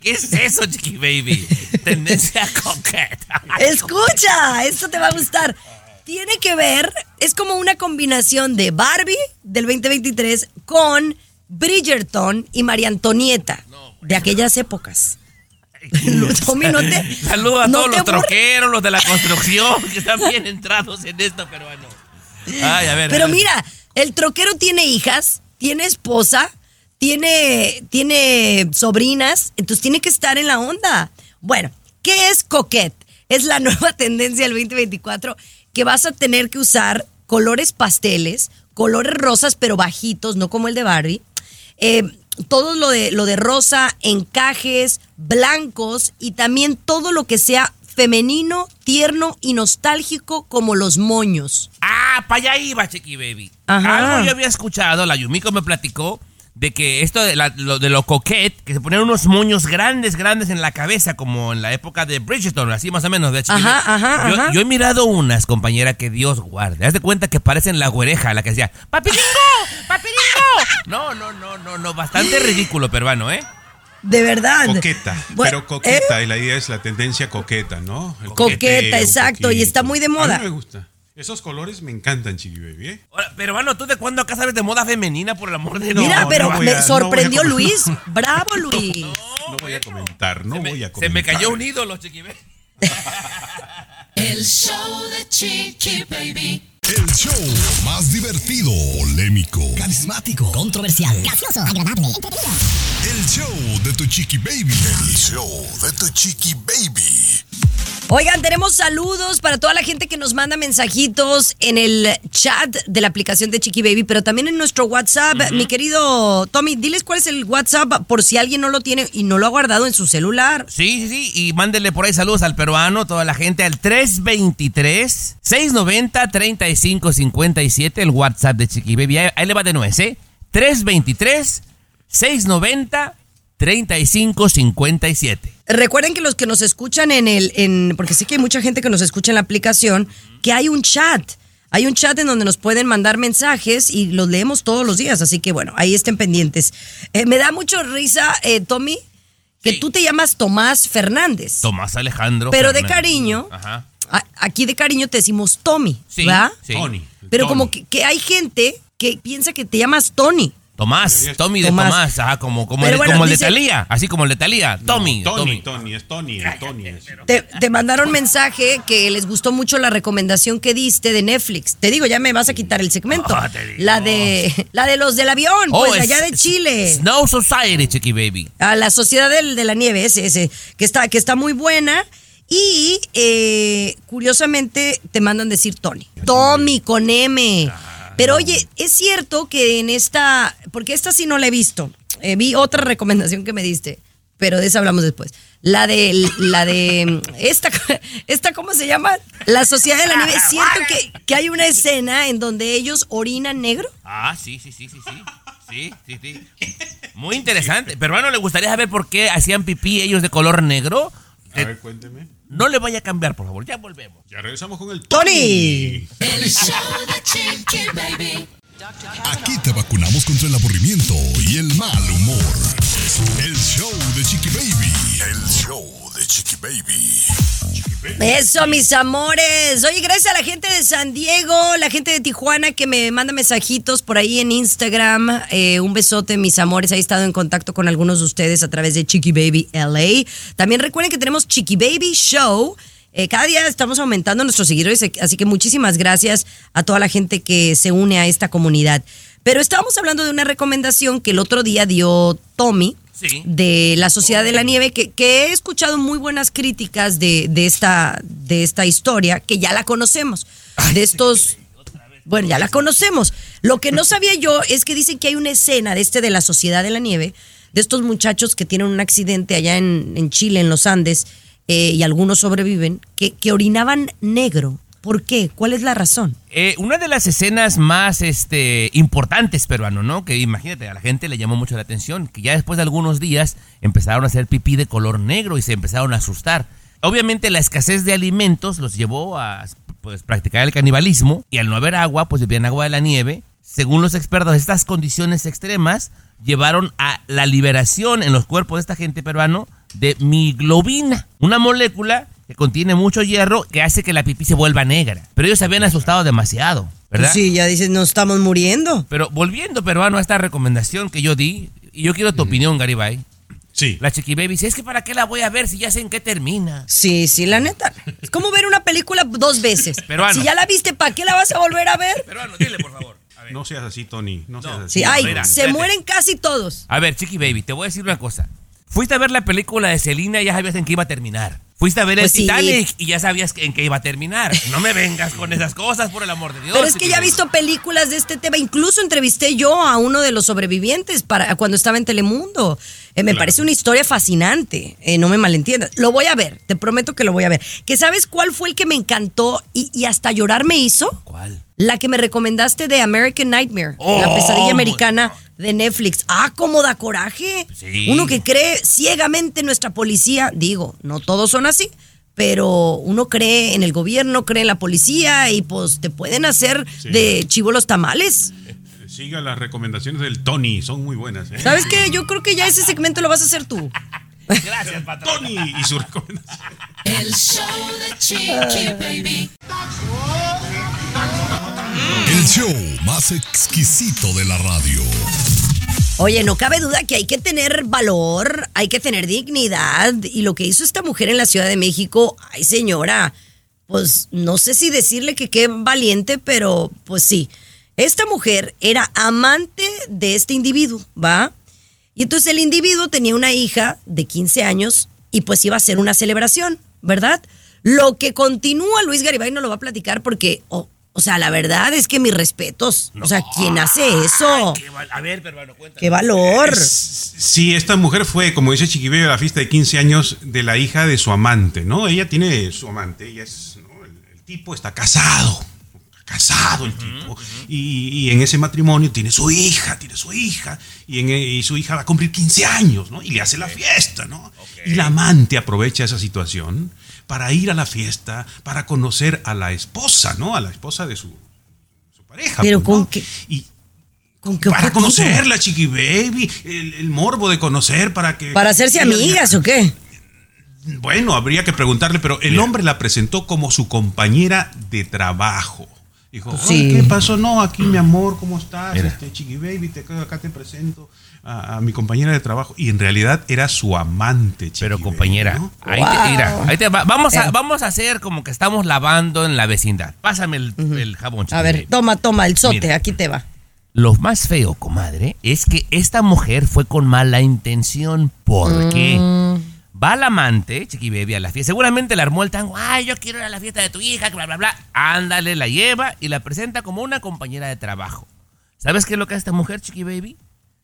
¿Qué es eso, Chiqui Baby? Tendencia coqueta. Escucha, esto te va a gustar. Tiene que ver, es como una combinación de Barbie del 2023 con Bridgerton y María Antonieta de aquellas épocas. Tommy, no te- Saludos a no todos los troqueros, los de la construcción, que están bien entrados en esto, peruano. Ay, a ver. Pero a ver. mira, el troquero tiene hijas, tiene esposa, tiene, tiene sobrinas, entonces tiene que estar en la onda. Bueno, ¿qué es coquette? Es la nueva tendencia del 2024 que vas a tener que usar colores pasteles, colores rosas pero bajitos, no como el de Barbie. Eh, todo lo de, lo de rosa, encajes, blancos y también todo lo que sea femenino, tierno y nostálgico como los moños. Ah, para allá iba, Chiqui Baby. Ajá. Algo yo había escuchado, la Yumiko me platicó de que esto de, la- lo, de lo coquette, que se ponían unos moños grandes, grandes en la cabeza, como en la época de Bridgerton, así más o menos, de Ajá, yo, ajá. yo he mirado unas, compañera, que Dios guarde. Haz de cuenta que parecen la güereja, la que decía, ¡Papiringo! ¡Papiringo! No, no, no, no, no, bastante ridículo, peruano, ¿eh? De verdad. Coqueta, Bueno, pero coqueta, ¿eh? y la idea es la tendencia coqueta, ¿no? El Coqueta, exacto, y está muy de moda. A mí me gusta. Esos colores me encantan, Chiqui Baby, ¿eh? Ahora, peruano, ¿tú de cuándo acá sabes de moda femenina, por el amor de Dios? Mira, No, pero no me a- sorprendió Luis. Bravo, Luis. No voy a comentar, no se me, voy a se comentar. me cayó un ídolo, Chiqui Baby. El show de Chiqui Baby. El show más divertido, polémico, carismático, Controversial. Gracioso. Agradable. Entretenido. el show de tu chiqui baby. El show de tu chiqui baby. Oigan, tenemos saludos para toda la gente que nos manda mensajitos en el chat de la aplicación de Chiqui Baby, pero también en nuestro WhatsApp. Mi querido Tommy, diles cuál es el WhatsApp por si alguien no lo tiene y no lo ha guardado en su celular. Sí, sí, sí. Y mándele por ahí saludos al peruano, toda la gente, al 323-690-3557, el WhatsApp de Chiqui Baby. Ahí, ahí le va de nuez, ¿eh? 323-690-3557. Recuerden que los que nos escuchan en el, en, porque sé que hay mucha gente que nos escucha en la aplicación, que hay un chat. Hay un chat en donde nos pueden mandar mensajes y los leemos todos los días. Así que bueno, ahí estén pendientes. Eh, me da mucho risa, eh, Tommy, que Sí. tú te llamas Tomás Fernández. Tomás Alejandro. Pero de cariño, Ajá. a- aquí de cariño te decimos Tommy, Sí, ¿verdad? sí. Tony. Pero Tony. como que, que hay gente que piensa que te llamas Tony. Tomás, Tommy de Tomás. Tomás, ajá, como, como, el, bueno, como el de Talía, así como el de Talía. Tommy, Tony, Tommy. Tony, es Tony, es Tony. es- Te, te mandaron mensaje que les gustó mucho la recomendación que diste de Netflix. Te digo, ya me vas a quitar el segmento. Ah, te digo. La de la de los del avión, Oh, pues es- allá de Chile. Snow Society, Chiqui Baby. A la Sociedad del- de la Nieve, ese, ese, que está, que está muy buena. Y eh, curiosamente te mandan decir Tony. Tommy con M. Pero oye, es cierto que en esta, porque esta sí no la he visto. Eh, vi otra recomendación que me diste, pero de esa hablamos después. La de, la de, esta, esta, ¿cómo se llama? La Sociedad de la Nieve. Es cierto que, que hay una escena en donde ellos orinan negro. Ah, sí, sí, sí, sí, sí. Sí, sí, sí. Muy interesante. Pero bueno, ¿le gustaría saber por qué hacían pipí ellos de color negro? A ver, cuénteme. No le vaya a cambiar, por favor. Ya volvemos. Ya regresamos con el Tony. El show de Chiqui Baby. Aquí te vacunamos contra el aburrimiento y el mal humor. El show de Chiqui Baby. El show Chiqui Baby. Eso, mis amores. Oye, gracias a la gente de San Diego, la gente de Tijuana que me manda mensajitos por ahí en Instagram. Eh, un besote, mis amores. He estado en contacto con algunos de ustedes a través de Chiqui Baby LA. También recuerden que tenemos Chiqui Baby Show. Eh, cada día estamos aumentando nuestros seguidores, así que muchísimas gracias a toda la gente que se une a esta comunidad. Pero estábamos hablando de una recomendación que el otro día dio Tommy Sí. de la Sociedad de la Nieve, que, que he escuchado muy buenas críticas de, de esta, de esta historia, que ya la conocemos. De estos. Bueno, ya la conocemos. Lo que no sabía yo es que dicen que hay una escena de este de la Sociedad de la Nieve, de estos muchachos que tienen un accidente allá en, en Chile, en los Andes, eh, y algunos sobreviven, que, que orinaban negro. ¿Por qué? ¿Cuál es la razón? Eh, una de las escenas más este, importantes peruano, ¿no? Que imagínate, a la gente le llamó mucho la atención, que ya después de algunos días empezaron a hacer pipí de color negro y se empezaron a asustar. Obviamente la escasez de alimentos los llevó a pues, practicar el canibalismo y al no haber agua, pues bebían agua de la nieve. Según los expertos, estas condiciones extremas llevaron a la liberación en los cuerpos de esta gente peruano de miglobina, una molécula que contiene mucho hierro que hace que la pipí se vuelva negra. Pero ellos se habían asustado demasiado, ¿verdad? Sí, ya dices, nos estamos muriendo. Pero volviendo, peruano, a esta recomendación que yo di, y yo quiero tu opinión, Garibay. Sí. La Chiqui Baby dice, es que para qué la voy a ver si ya sé en qué termina. Sí, sí, la neta. Es como ver una película dos veces. Peruano. Si ya la viste, ¿para qué la vas a volver a ver? Peruano, dile, por favor. A ver, No seas así, Tony. No seas así. Sí, ay, se espérate. mueren casi todos. A ver, Chiqui Baby, te voy a decir una cosa. Fuiste a ver la película de Selena y ya sabías en qué iba a terminar. Fuiste a ver Pues el sí. Titanic y ya sabías en qué iba a terminar. No me vengas con esas cosas, por el amor de Dios. Pero es que ya he visto películas de este tema. Incluso entrevisté yo a uno de los sobrevivientes para cuando estaba en Telemundo. Eh, me parece una historia fascinante. Eh, no me malentiendas. Lo voy a ver. Te prometo que lo voy a ver. ¿Que sabes cuál fue el que me encantó y, y hasta llorar me hizo? ¿Cuál? La que me recomendaste de American Nightmare, Oh, la pesadilla muy- americana de Netflix. Ah, cómo da coraje. Sí. Uno que cree ciegamente en nuestra policía, digo, no todos son así, pero uno cree en el gobierno, cree en la policía y pues te pueden hacer de chivo los tamales. Siga las recomendaciones del Tony, son muy buenas. ¿eh? ¿Sabes qué? Yo creo que ya ese segmento lo vas a hacer tú. Gracias, patrón. Tony y su recomendación. El show de Chiqui Baby. El show más exquisito de la radio. Oye, no cabe duda que hay que tener valor, hay que tener dignidad. Y lo que hizo esta mujer en la Ciudad de México, ay señora, pues no sé si decirle que qué valiente, pero pues sí. Esta mujer era amante de este individuo, ¿va? Y entonces el individuo tenía una hija de 15 años y pues iba a hacer una celebración, ¿verdad? Lo que continúa Luis Garibay no lo va a platicar porque, o o sea, la verdad es que mis respetos. O sea, ¿quién hace eso? Qué A ver, cuéntame. ¡Qué valor! Sí, esta mujer fue, como dice Chiquibello, a la fiesta de 15 años de la hija de su amante, ¿no? Ella tiene su amante, ella es, ¿no? el, el tipo está casado, casado el tipo, y, y en ese matrimonio tiene su hija, tiene su hija, y, en, y su hija va a cumplir 15 años, ¿no? Y le hace la fiesta, ¿no? Y la amante aprovecha esa situación para ir a la fiesta, para conocer a la esposa, ¿no? A la esposa de su, su pareja. Pero pues, con ¿no? qué- Y, ¿Con qué para objetivo? conocerla, Chiqui Baby, el, el morbo de conocer, para que... ¿Para hacerse amigas o qué? Bueno, habría que preguntarle, pero el hombre la presentó como su compañera de trabajo. Dijo, Pues "Oye, sí. ¿qué pasó? No, aquí mi amor, ¿cómo estás? Este, Chiqui Baby, te, acá te presento a, a mi compañera de trabajo. Y en realidad era su amante, Chiqui Pero Baby, compañera, ¿no? ahí te, mira, ahí te va. Vamos a, vamos a hacer como que estamos lavando en la vecindad. Pásame el, el jabón, A Chiqui ver, Baby. toma, toma, el sote, Mira. aquí te va. Lo más feo, comadre, es que esta mujer fue con mala intención. ¿Por qué? Va la amante, Chiqui Baby, a la fiesta. Seguramente le armó el tango. Ay, yo quiero ir a la fiesta de tu hija, bla, bla, bla. Ándale, la lleva y la presenta como una compañera de trabajo. ¿Sabes qué es lo que hace esta mujer, Chiqui Baby?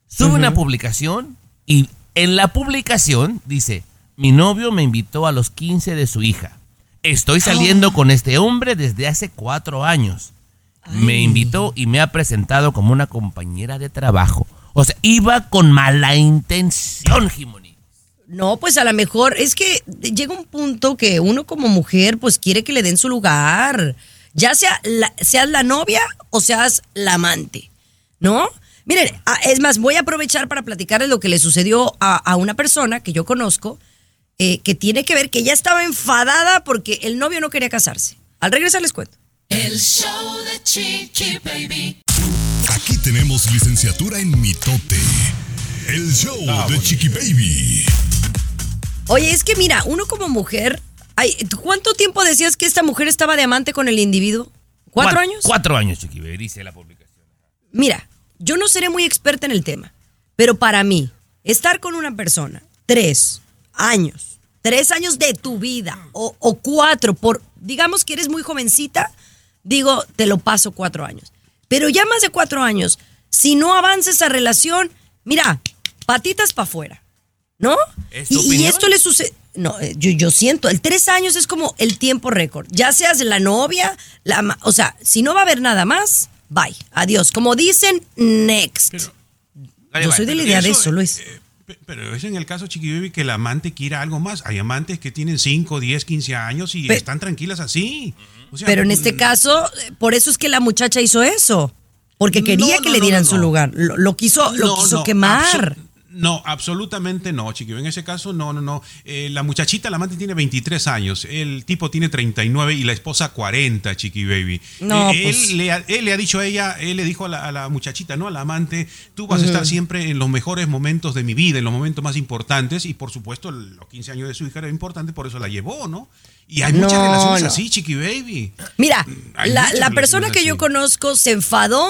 Sube una publicación y en la publicación dice: Mi novio me invitó a los 15 de su hija. Estoy saliendo con este hombre desde hace cuatro años. Me invitó y me ha presentado como una compañera de trabajo. O sea, iba con mala intención, Jimoni. No, pues a lo mejor es que llega un punto que uno como mujer pues quiere que le den su lugar. Ya sea la, seas la novia o seas la amante, ¿no? Miren, ah, es más, voy a aprovechar para platicarles lo que le sucedió a, a una persona que yo conozco eh, que tiene que ver que ella estaba enfadada porque el novio no quería casarse. Al regresar les cuento. El show de Chiqui Baby. Aquí tenemos licenciatura en mitote. El show de Chiqui Baby. Oye, es que mira, uno como mujer, ay, ¿tú ¿cuánto tiempo decías que esta mujer estaba de amante con el individuo? ¿Cuatro Cuat- años? Cuatro años, Chiqui dice la publicación. Mira, yo no seré muy experta en el tema, pero para mí, estar con una persona tres años, tres años de tu vida o, o cuatro, por, digamos que eres muy jovencita, digo, te lo paso cuatro años. Pero ya más de cuatro años, si no avanza esa relación, mira, patitas para afuera, ¿no? ¿Es Y, tu y opinión? esto le sucede. No, eh, yo, yo siento, el tres años es como el tiempo récord. Ya seas la novia, la, o sea, si no va a haber nada más, bye, adiós. Como dicen, next. Dale, yo soy de la Pero idea de eso, Luis. eh, pe- pero es en el caso, Chiqui Baby, que el amante quiera algo más. Hay amantes que tienen 5, 10, 15 años y están tranquilas así. O sea, Pero en este caso, eh, por eso es que la muchacha hizo eso. Porque quería no, que le dieran no, su lugar. Lo, lo quiso, lo quiso quemar. No, absolutamente no, Chiqui. En ese caso, no, no, no. Eh, la muchachita, la amante, tiene 23 años. El tipo tiene 39 y la esposa 40, Chiqui Baby. No, Eh, pues. él, le ha, él le ha dicho a ella, él le dijo a la, a la muchachita, no a la amante, tú vas a estar siempre en los mejores momentos de mi vida, en los momentos más importantes. Y por supuesto, los 15 años de su hija era importante, por eso la llevó, ¿no? Y hay muchas No, relaciones no. así, Chiqui Baby. Mira, Hay la, persona que yo conozco se enfadó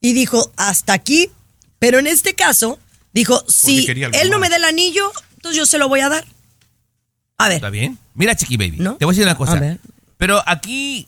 y dijo, hasta aquí. Pero en este caso, dijo, si él no me da el anillo, entonces yo se lo voy a dar. A ver, ¿Está bien? Mira, Chiqui Baby, ¿No? te voy a decir una cosa. A ver. Pero aquí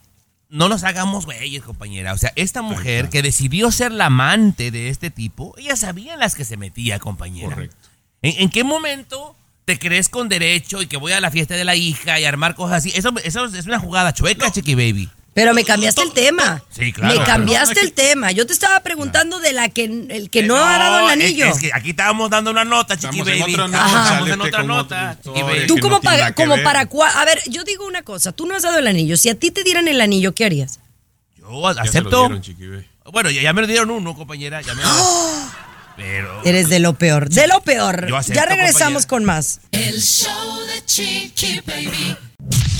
no nos hagamos güeyes, compañera. O sea, esta mujer que decidió ser la amante de este tipo, ella sabía en las que se metía, compañera. Correcto. ¿En, en qué momento te crees con derecho y que voy a la fiesta de la hija y armar cosas así? Eso, eso es una jugada chueca, Chiqui Baby. Pero me cambiaste el tema. Sí, claro. Me cambiaste el tema. Yo te estaba preguntando de la que el que no, ha dado el anillo. Es, que aquí estábamos dando una nota, Chiqui Estamos en Baby. otra nota, Estamos en otra nota. Baby. Tú como no para, como ver. para A ver, yo digo una cosa. Tú no has dado el anillo. Si a ti te dieran el anillo, ¿qué harías? Yo Ya se lo acepto. dieron, Chiqui Baby. Bueno, ya, ya me lo dieron uno, compañera. Ya me lo Pero. Eres de lo peor. De lo peor. Yo acepto, ya regresamos compañera. con más. El show de Chiqui Baby.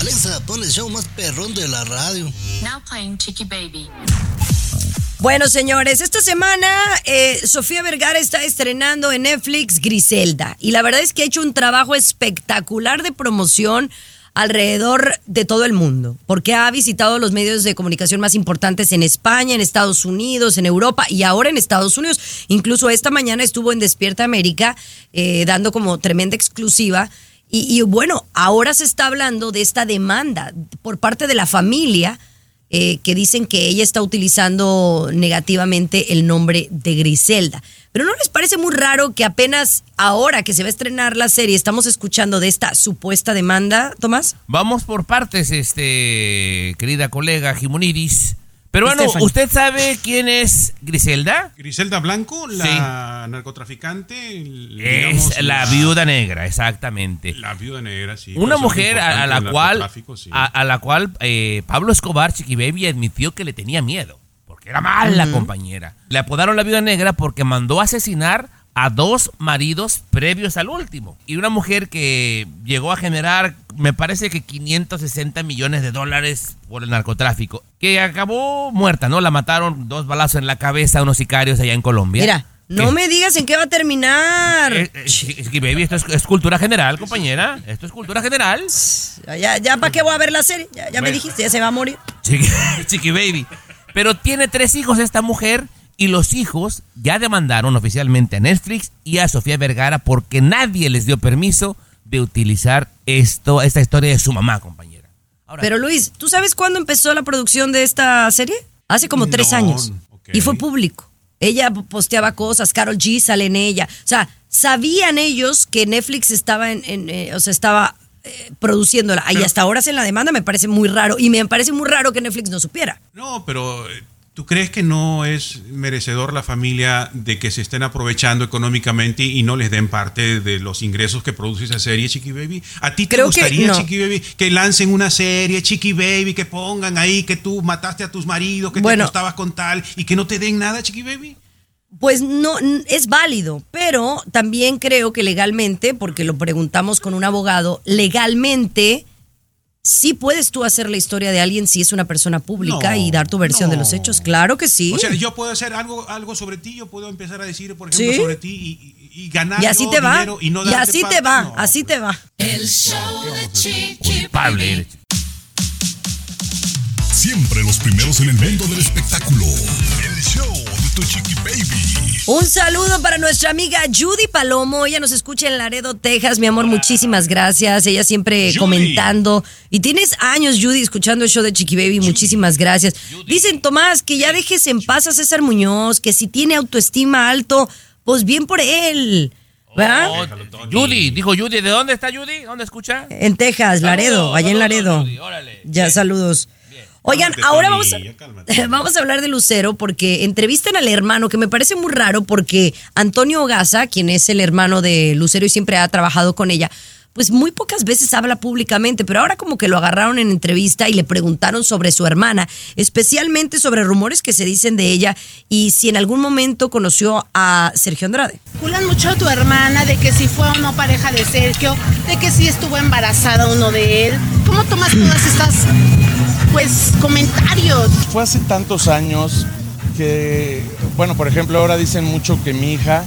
Alexa, pon el show más perrón de la radio. Now playing Chiqui Baby. Bueno, señores, esta semana eh, Sofía Vergara está estrenando en Netflix Griselda. Y la verdad es que ha hecho un trabajo espectacular de promoción alrededor de todo el mundo, porque ha visitado los medios de comunicación más importantes en España, en Estados Unidos, en Europa y ahora en Estados Unidos. Incluso esta mañana estuvo en Despierta América eh, dando como tremenda exclusiva. Y, y bueno, ahora se está hablando de esta demanda por parte de la familia eh, que dicen que ella está utilizando negativamente el nombre de Griselda. Pero ¿no les parece muy raro que apenas ahora que se va a estrenar la serie estamos escuchando de esta supuesta demanda, Tomás? Vamos por partes, este, querida colega Jimonidis. Pero bueno. ¿usted sabe quién es Griselda? Griselda Blanco, la narcotraficante. Es la viuda negra, exactamente. La viuda negra, sí. Una persona mujer a, la cual, sí. a, a la cual eh, Pablo Escobar, Chiqui Baby, admitió que le tenía miedo. Porque era mala compañera. Le apodaron la viuda negra porque mandó asesinar a dos maridos previos al último. Y una mujer que llegó a generar, me parece que 560 millones de dólares por el narcotráfico. Que acabó muerta, ¿no? La mataron dos balazos en la cabeza a unos sicarios allá en Colombia. Mira, no ¿Qué? me digas en qué va a terminar. Eh, eh, Baby, esto es, es cultura general, compañera. Esto es cultura general. Ya, ya, ¿para qué voy a ver la serie? Ya, ya me dijiste, ya se va a morir. Chiqui, Chiqui Baby. Pero tiene tres hijos esta mujer y los hijos ya demandaron oficialmente a Netflix y a Sofía Vergara porque nadie les dio permiso de utilizar esto, esta historia de su mamá, compañera. Ahora, Pero Luis, ¿tú sabes cuándo empezó la producción de esta serie? Hace como tres No, años. Y fue público. Ella posteaba cosas, Carol G sale en ella. O sea, sabían ellos que Netflix estaba en, en, eh, o sea, estaba eh, produciéndola. y hasta ahora en la demanda me parece muy raro. Y me parece muy raro que Netflix no supiera. No, pero eh, ¿tú crees que no es merecedor la familia de que se estén aprovechando económicamente y no les den parte de los ingresos que produce esa serie, Chiqui Baby? ¿A ti te Creo gustaría, no. Chiqui Baby, que lancen una serie, Chiqui Baby, que pongan ahí que tú mataste a tus maridos, que Bueno. te acostabas con tal y que no te den nada, Chiqui Baby? Pues no, es válido, pero también creo que legalmente, porque lo preguntamos con un abogado, legalmente sí puedes tú hacer la historia de alguien si es una persona pública No, y dar tu versión de los hechos. Claro que sí. O sea, yo puedo hacer algo, algo sobre ti, yo puedo empezar a decir, por ejemplo, Sí. sobre ti y, y- y ganar y así yo te va. dinero y no y así te va, No, así te va. El show de Chiqui culpable. Siempre los primeros en el mundo del espectáculo. El show tu chiqui baby. Un saludo para nuestra amiga Judy Palomo. Ella nos escucha en Laredo, Texas. Mi amor, muchísimas gracias. Ella siempre Judy. comentando. Y tienes años, Judy, escuchando el show de Chiqui Baby. Muchísimas gracias. Dicen, Tomás, que ya dejes en paz a César Muñoz, que si tiene autoestima alto, pues bien por él. ¿Verdad? Oh, Judy, dijo Judy, ¿de dónde está Judy? ¿Dónde escucha? En Texas, Laredo, Saludos, allá en saludos, Laredo. Judy, órale. Ya, saludos. Oigan, Cálmate, ahora vamos a, cálmate. vamos a hablar de Lucero porque entrevistan al hermano, que me parece muy raro porque Antonio Gaza, quien es el hermano de Lucero y siempre ha trabajado con ella, pues muy pocas veces habla públicamente, pero ahora como que lo agarraron en entrevista y le preguntaron sobre su hermana, especialmente sobre rumores que se dicen de ella y si en algún momento conoció a Sergio Andrade. Vinculan mucho a tu hermana de que si fue o no pareja de Sergio, de que si estuvo embarazada uno de él. ¿Cómo tomas todas estas pues comentarios? Fue hace tantos años que, bueno, por ejemplo, ahora dicen mucho que mi hija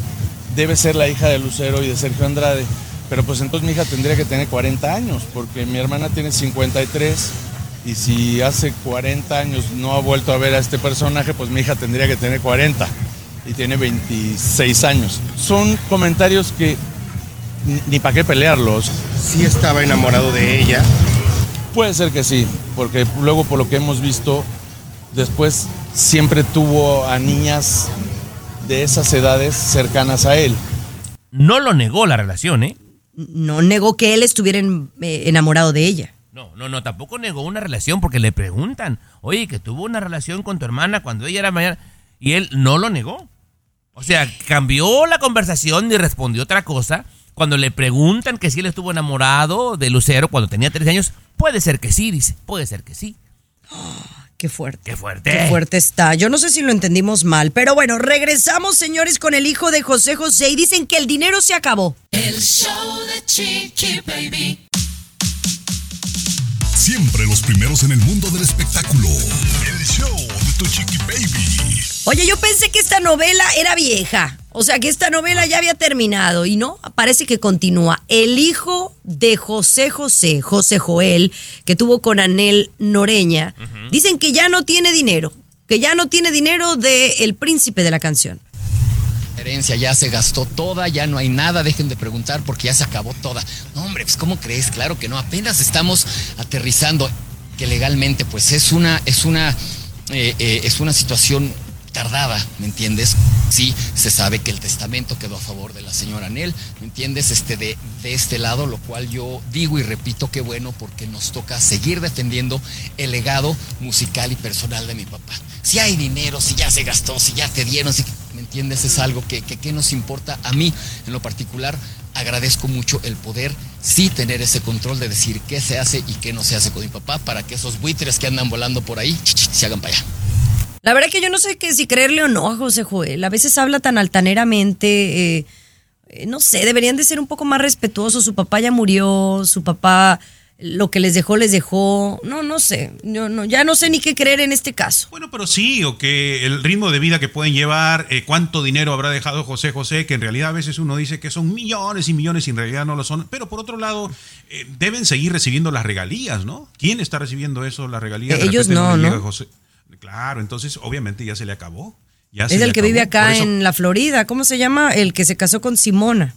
debe ser la hija de Lucero y de Sergio Andrade, pero pues entonces mi hija tendría que tener 40 años, porque mi hermana tiene 53 y si hace 40 años no ha vuelto a ver a este personaje, pues mi hija tendría que tener 40 y tiene 26 años. Son comentarios que ni- ni para qué pelearlos. Sí estaba enamorado de ella. Puede ser que sí, porque luego por lo que hemos visto, después siempre tuvo a niñas de esas edades cercanas a él. No lo negó la relación, ¿eh? No negó que él estuviera en- eh, enamorado de ella. No, no, no, tampoco negó una relación porque le preguntan, oye, que tuvo una relación con tu hermana cuando ella era mayor, y él no lo negó. O sea, cambió la conversación y respondió otra cosa. Cuando le preguntan que si él estuvo enamorado de Lucero cuando tenía 13 años, puede ser que sí, dice, puede ser que sí. Qué fuerte. Qué fuerte. Qué fuerte está. Yo no sé si lo entendimos mal, pero bueno, regresamos, señores, con el hijo de José José y dicen que el dinero se acabó. El show de Chiqui Baby. Siempre los primeros en el mundo del espectáculo. El show de tu chiqui baby. Oye, yo pensé que esta novela era vieja. O sea, que esta novela ya había terminado. Y no, parece que continúa. El hijo de José José, José Joel, que tuvo con Anel Noreña, dicen que ya no tiene dinero. Que ya no tiene dinero de El Príncipe de la Canción. herencia ya se gastó toda, ya no hay nada, dejen de preguntar porque ya se acabó toda. No, hombre, pues ¿cómo crees? Claro que no, apenas estamos aterrizando que legalmente pues es una, es una, eh, eh, es una situación tardada, ¿me entiendes? Sí, se sabe que el testamento quedó a favor de la señora Nel, ¿me entiendes? Este, de, de este lado, lo cual yo digo y repito que bueno porque nos toca seguir defendiendo el legado musical y personal de mi papá. Si hay dinero, si ya se gastó, si ya te dieron, si, ¿me entiendes? Es algo que, que, que nos importa a mí en lo particular. Agradezco mucho el poder sí tener ese control de decir qué se hace y qué no se hace con mi papá para que esos buitres que andan volando por ahí se hagan para allá. La verdad que yo no sé qué si creerle o no a José Joel. A veces habla tan altaneramente. eh, eh, no sé, deberían de ser un poco más respetuosos. Su papá ya murió, su papá lo que les dejó, les dejó. No, no sé. Yo no, ya no sé ni qué creer en este caso. Bueno, pero sí, o que el ritmo de vida que pueden llevar, eh, cuánto dinero habrá dejado José José, que en realidad a veces uno dice que son millones y millones y en realidad no lo son. Pero por otro lado, eh, deben seguir recibiendo las regalías, ¿no? ¿Quién está recibiendo eso, las regalías? De ellos no, ¿no? José- Claro, entonces obviamente ya se le acabó. Ya es el que acabó. vive acá eso- en la Florida. ¿Cómo se llama? El que se casó con Simona.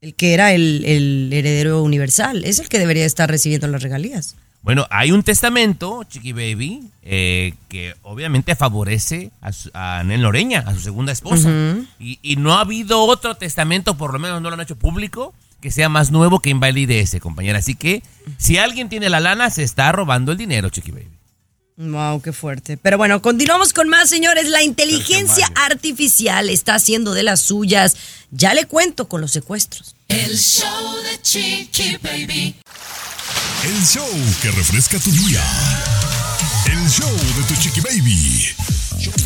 El que era el, el heredero universal. Es el que debería estar recibiendo las regalías. Bueno, hay un testamento, Chiqui Baby, eh, que obviamente favorece a, su- a Noreña, a su segunda esposa. Y, y no ha habido otro testamento, por lo menos no lo han hecho público, que sea más nuevo que invalide ese, compañera. Así que si alguien tiene la lana, se está robando el dinero, Chiqui Baby. Wow, qué fuerte. Pero bueno, continuamos con más, señores. La inteligencia artificial está haciendo de las suyas. Ya le cuento con los secuestros. El show de Chiqui Baby. El show que refresca tu día. El show de tu chiqui baby.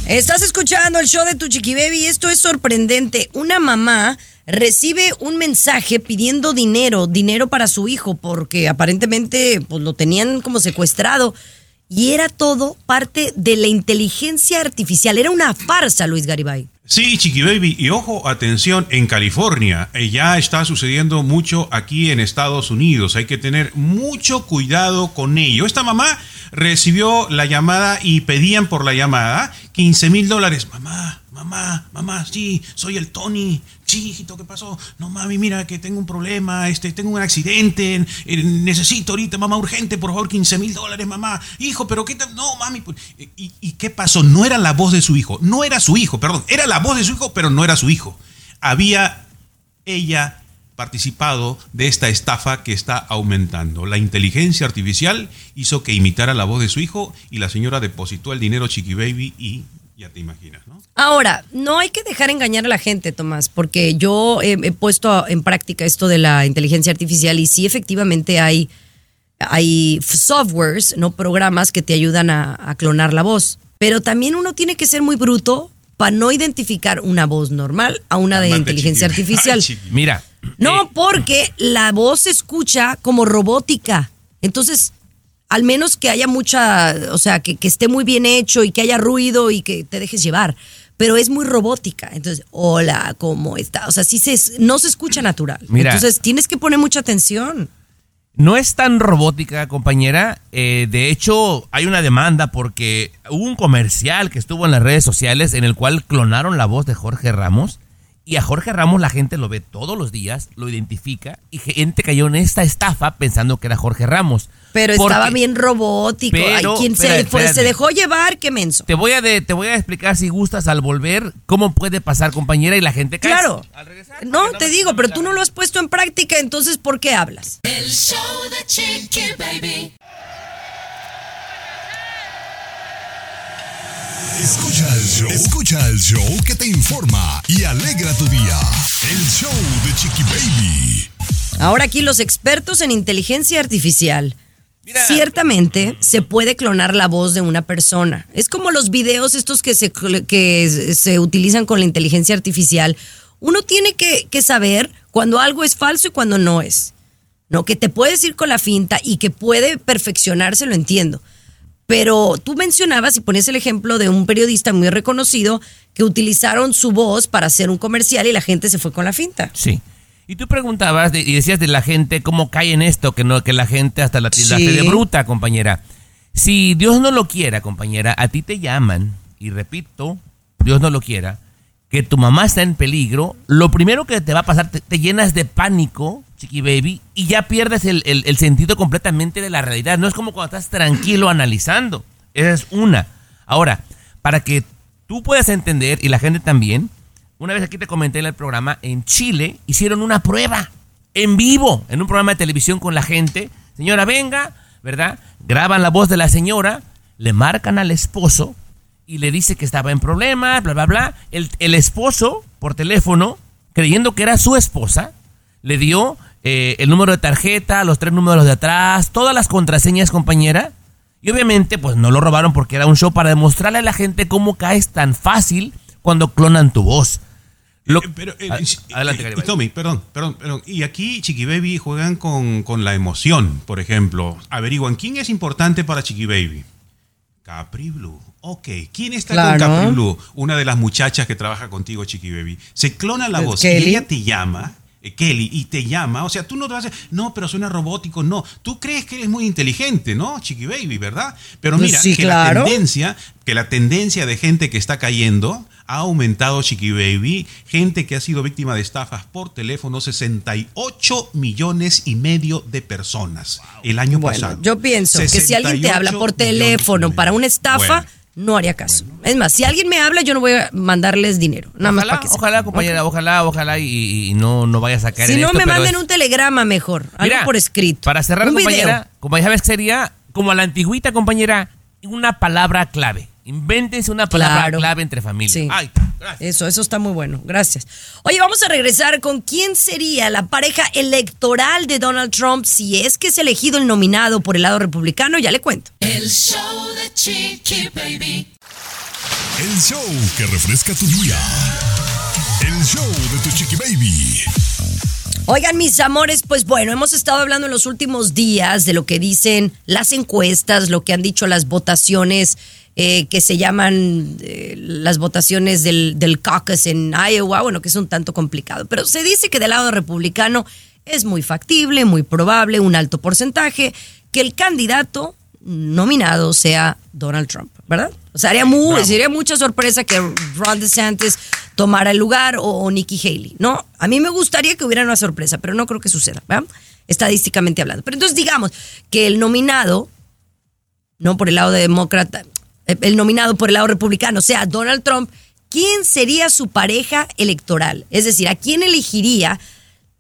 Estás escuchando el show de tu chiqui baby. Esto es sorprendente. Una mamá recibe un mensaje pidiendo dinero, dinero para su hijo, porque aparentemente pues, lo tenían como secuestrado. Y era todo parte de la inteligencia artificial. Era una farsa, Luis Garibay. Sí, Chiqui Baby, y ojo, atención, en California eh, ya está sucediendo mucho aquí en Estados Unidos. Hay que tener mucho cuidado con ello. Esta mamá recibió la llamada y pedían por la llamada 15 mil dólares. Mamá, mamá. mamá, sí, soy el Tony. Sí, hijito, ¿qué pasó? No, mami, mira que tengo un problema, este, tengo un accidente, necesito ahorita, mamá, urgente, por favor, 15 mil dólares, mamá. Hijo, pero ¿qué tal? No, mami. pues, eh, ¿Y, ¿Y qué pasó? No era la voz de su hijo, no era su hijo, perdón, era la voz de su hijo, pero no era su hijo. Había ella participado de esta estafa que está aumentando. La inteligencia artificial hizo que imitara la voz de su hijo y la señora depositó el dinero Chiqui Baby y ya te imaginas, ¿no? Ahora, no hay que dejar engañar a la gente, Tomás, porque yo he, he puesto en práctica esto de la inteligencia artificial y sí efectivamente hay, hay softwares, no programas que te ayudan a, a clonar la voz. Pero también uno tiene que ser muy bruto para no identificar una voz normal a una de inteligencia artificial. Ay. Mira. No, porque la voz se escucha como robótica. Entonces, al menos que haya mucha, o sea, que, que esté muy bien hecho y que haya ruido y que te dejes llevar. Pero es muy robótica. Entonces, hola, ¿cómo está? O sea, sí se, no se escucha natural. Mira. Entonces, tienes que poner mucha atención. No es tan robótica, compañera. Eh, de hecho, hay una demanda porque hubo un comercial que estuvo en las redes sociales en el cual clonaron la voz de Jorge Ramos. Y a Jorge Ramos la gente lo ve todos los días, lo identifica y gente cayó en esta estafa pensando que era Jorge Ramos. Pero Porque- estaba bien robótico. Ay, Pero, quien se, dejó llevar, qué menso. Te voy, a de- te voy a explicar si gustas al volver cómo puede pasar, compañera, y la gente cae. Claro. No, te digo, pero tú no lo has puesto en práctica, entonces ¿por qué hablas? El show de Chiqui Baby. Escucha el show. Escucha el show que te informa y alegra tu día. El show de Chiqui Baby. Ahora aquí los expertos en inteligencia artificial. Ciertamente se puede clonar la voz de una persona. Es como los videos estos que se, que se utilizan con la inteligencia artificial. Uno tiene que, que saber cuando algo es falso y cuando no es. No, que te puedes ir con la finta y que puede perfeccionarse, lo entiendo. Pero tú mencionabas y ponías el ejemplo de un periodista muy reconocido que utilizaron su voz para hacer un comercial y la gente se fue con la finta. Sí. Y tú preguntabas y decías de la gente cómo cae en esto, que no que la gente hasta la Sí. de bruta, compañera. Si Dios no lo quiera, compañera, a ti te llaman y repito, Dios no lo quiera, que tu mamá está en peligro, lo primero que te va a pasar, te, te llenas de pánico, chiqui y ya pierdes el, el- el sentido completamente de la realidad. No es como cuando estás tranquilo analizando. Esa es una. Ahora, para que tú puedas entender y la gente también, una vez aquí te comenté en el programa, en Chile hicieron una prueba en vivo, en un programa de televisión con la gente. Señora, venga, ¿verdad? Graban la voz de la señora, le marcan al esposo y le dice que estaba en problemas, bla, bla, bla. El, el esposo, por teléfono, creyendo que era su esposa, le dio eh, el número de tarjeta, los tres números de atrás, todas las contraseñas, compañera. Y obviamente, pues no lo robaron porque era un show para demostrarle a la gente cómo caes tan fácil cuando clonan tu voz. Lo- Pero, eh, A- sí, adelante, eh. Tommy, perdón, perdón, perdón. Y aquí Chiqui Baby juegan con, con la emoción, por ejemplo. Averiguan quién es importante para Chiqui Baby. Capri Blue. Ok, ¿quién está Claro. con Capri Blue? Una de las muchachas que trabaja contigo, Chiqui Baby. Se clona la ¿Es voz Kelly? y ella te llama. Eh, Kelly, y te llama, o sea, tú no te vas a decir, no, pero suena robótico, no, tú crees que eres muy inteligente, ¿no, Chiqui Baby, ¿verdad? Pero Pues mira, sí, que claro. la tendencia, que la tendencia de gente que está cayendo ha aumentado, Chiqui Baby, gente que ha sido víctima de estafas por teléfono, 68 millones y medio de personas el año Bueno, pasado. yo pienso que si alguien te habla por 68 teléfono para una estafa, Bueno. No haría caso. Es más, si alguien me habla, yo no voy a mandarles dinero. Nada más Ojalá, para que ojalá, compañera, ojalá, ojalá y, y no, no vayas a caer Si en no, esto, me manden es- un telegrama mejor. Algo Mira, por escrito. Para cerrar, un compañera, video. como ya sabes sería como a la antigüita, compañera, una palabra clave. Invéntense una palabra Claro. clave entre familia. Sí. Ay, Eso, eso está muy bueno. Gracias. Oye, vamos a regresar con quién sería la pareja electoral de Donald Trump si es que es elegido el nominado por el lado republicano. Ya le cuento. El show de Chiqui Baby. El show que refresca tu día. El show de tu Chiqui Baby. Oigan, mis amores, pues bueno, hemos estado hablando en los últimos días de lo que dicen las encuestas, lo que han dicho las votaciones eh, que se llaman eh, las votaciones del, del caucus en Iowa, bueno, que es un tanto complicado, pero se dice que del lado republicano es muy factible, muy probable, un alto porcentaje, que el candidato nominado sea Donald Trump, ¿verdad? O sea, haría muy, sería mucha sorpresa que Ron DeSantis tomara el lugar o, o Nikki Haley, ¿no? A mí me gustaría que hubiera una sorpresa, pero no creo que suceda, ¿verdad? Estadísticamente hablando. Pero entonces digamos que el nominado, no por el lado de demócrata, el nominado por el lado republicano sea Donald Trump, ¿quién sería su pareja electoral? Es decir, ¿a quién elegiría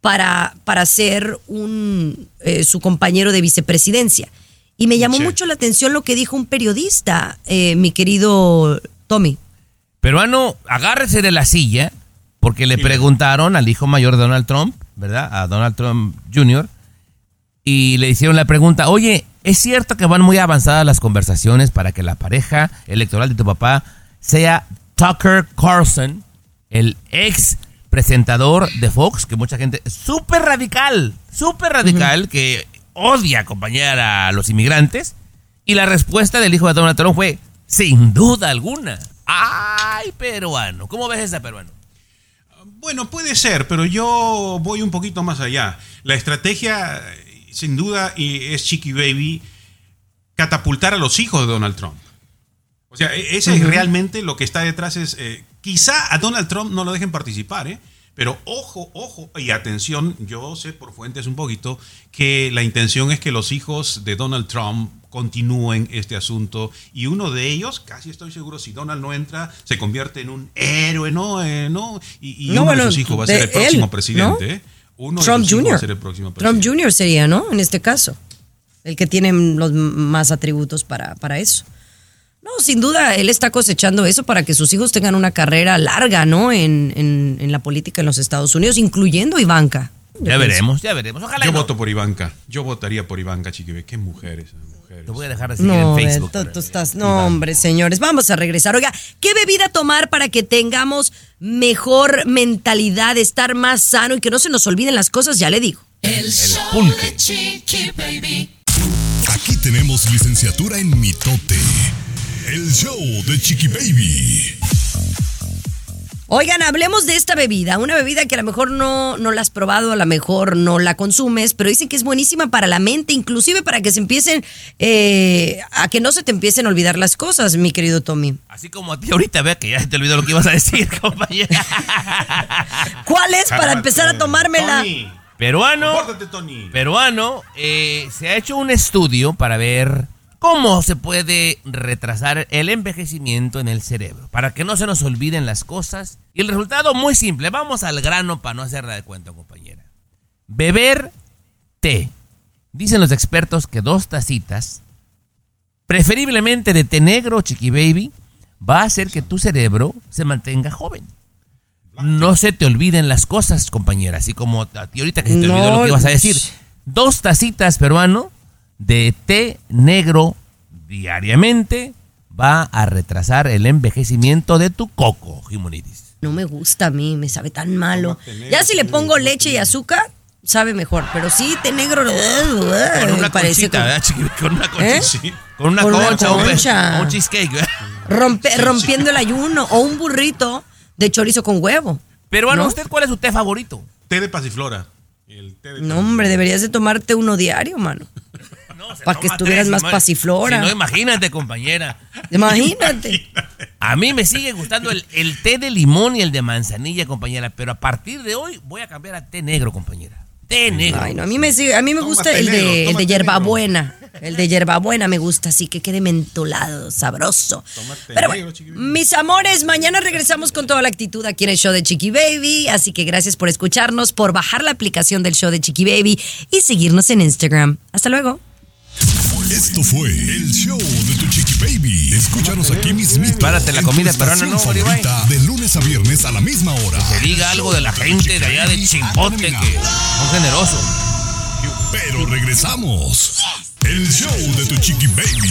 para, para ser un, eh, su compañero de vicepresidencia? Y me llamó Sí. mucho la atención lo que dijo un periodista, eh, mi querido Tommy. Peruano, agárrese de la silla, porque le preguntaron al hijo mayor de Donald Trump, ¿verdad? A Donald Trump Jr. Y le hicieron la pregunta, oye, ¿es cierto que van muy avanzadas las conversaciones para que la pareja electoral de tu papá sea Tucker Carlson, el ex presentador de Fox, que mucha gente, súper radical, súper radical, que odia acompañar a los inmigrantes? Y la respuesta del hijo de Donald Trump fue, sin duda alguna. Ay, peruano. ¿Cómo ves esa peruano? Bueno, puede ser, pero yo voy un poquito más allá. La estrategia, sin duda, y es Chiqui Baby, catapultar a los hijos de Donald Trump. O sea, e- ese es realmente lo que está detrás es, eh, quizá a Donald Trump no lo dejen participar, ¿eh? Pero ojo, ojo, y atención, yo sé por fuentes un poquito que la intención es que los hijos de Donald Trump continúen este asunto y uno de ellos, casi estoy seguro, si Donald no entra, se convierte en un héroe, ¿no? Eh, ¿no? Y, y No, uno bueno, de sus hijos va a ser el próximo él, presidente, ¿no? Trump Jr. ser el próximo presidente. Trump Jr. sería, ¿no? En este caso. El que tiene los más atributos para, para eso. No, sin duda, él está cosechando eso para que sus hijos tengan una carrera larga, ¿no? En, en- en la política en los Estados Unidos, incluyendo Ivanka. Ya veremos, ya veremos. Ojalá Yo no. voto por Ivanka. Yo votaría por Ivanka, Chiqui Baby. Qué mujeres. mujeres. Te voy a dejar de seguir No, en Facebook. Beto, tú estás. No, hombre, señores, vamos a regresar. Oiga, ¿qué bebida tomar para que tengamos mejor mentalidad, estar más sano y que no se nos olviden las cosas? Ya le digo. El show de Chiqui Baby. Aquí tenemos licenciatura en mitote. El show de Chiqui Baby. Oigan, hablemos de esta bebida, una bebida que a lo mejor no, no la has probado, a lo mejor no la consumes, pero dicen que es buenísima para la mente, inclusive para que se empiecen, eh, a que no se te empiecen a olvidar las cosas, mi querido Tommy. Así como a ti ahorita, vea que ya te olvidó lo que ibas a decir, compañera. ¿Cuál es para empezar a tomármela? Peruano, Compórtate, Tony. peruano, eh, se ha hecho un estudio para ver cómo se puede retrasar el envejecimiento en el cerebro, para que no se nos olviden las cosas. Y el resultado muy simple, vamos al grano para no hacerla de cuenta, compañera. Beber té. Dicen los expertos que dos tacitas, preferiblemente de té negro, chiqui baby, va a hacer que tu cerebro se mantenga joven. No se te olviden las cosas, compañera, así como a ti ahorita que se te olvidó No, lo que ibas a decir. Dos tacitas peruano de té negro diariamente va a retrasar el envejecimiento de tu coco, Jimonitis. No me gusta a mí, me sabe tan malo. Ya si le pongo leche y azúcar, sabe mejor, pero sí, té negro. Con me una conchita. Con una concha. ¿Eh? sí. Con una Con una concha, concha. un cheesecake, ¿verdad? Rompe- rompiendo el ayuno o un burrito de chorizo con huevo. Peruano, ¿No? ¿usted cuál es su té favorito? Té de pasiflora. El té de No, hombre, deberías de tomarte uno diario, mano. Para que estuvieras tres, más pasiflora. Si no, imagínate, compañera. Imagínate. A mí me sigue gustando el, el té de limón y el de manzanilla, compañera, pero a partir de hoy voy a cambiar a té negro, compañera. Té negro. Ay, no, a mí me, sigue- a mí me gusta el negro, de, el tómate de hierbabuena. El de hierbabuena me gusta, así que quede mentolado, sabroso. Pero bueno, mis amores, mañana regresamos con toda la actitud aquí en el show de Chiqui Baby. Así que gracias por escucharnos, por bajar la aplicación del show de Chiqui Baby y seguirnos en Instagram. Hasta luego. Esto fue el show de tu Chiqui Baby. Escúchanos aquí mismito. Párate la comida peruana, no, favorita, De lunes a viernes a la misma hora. Que diga algo de la gente de allá de Chimbote que son generosos. Pero regresamos. El show de tu Chiqui Baby.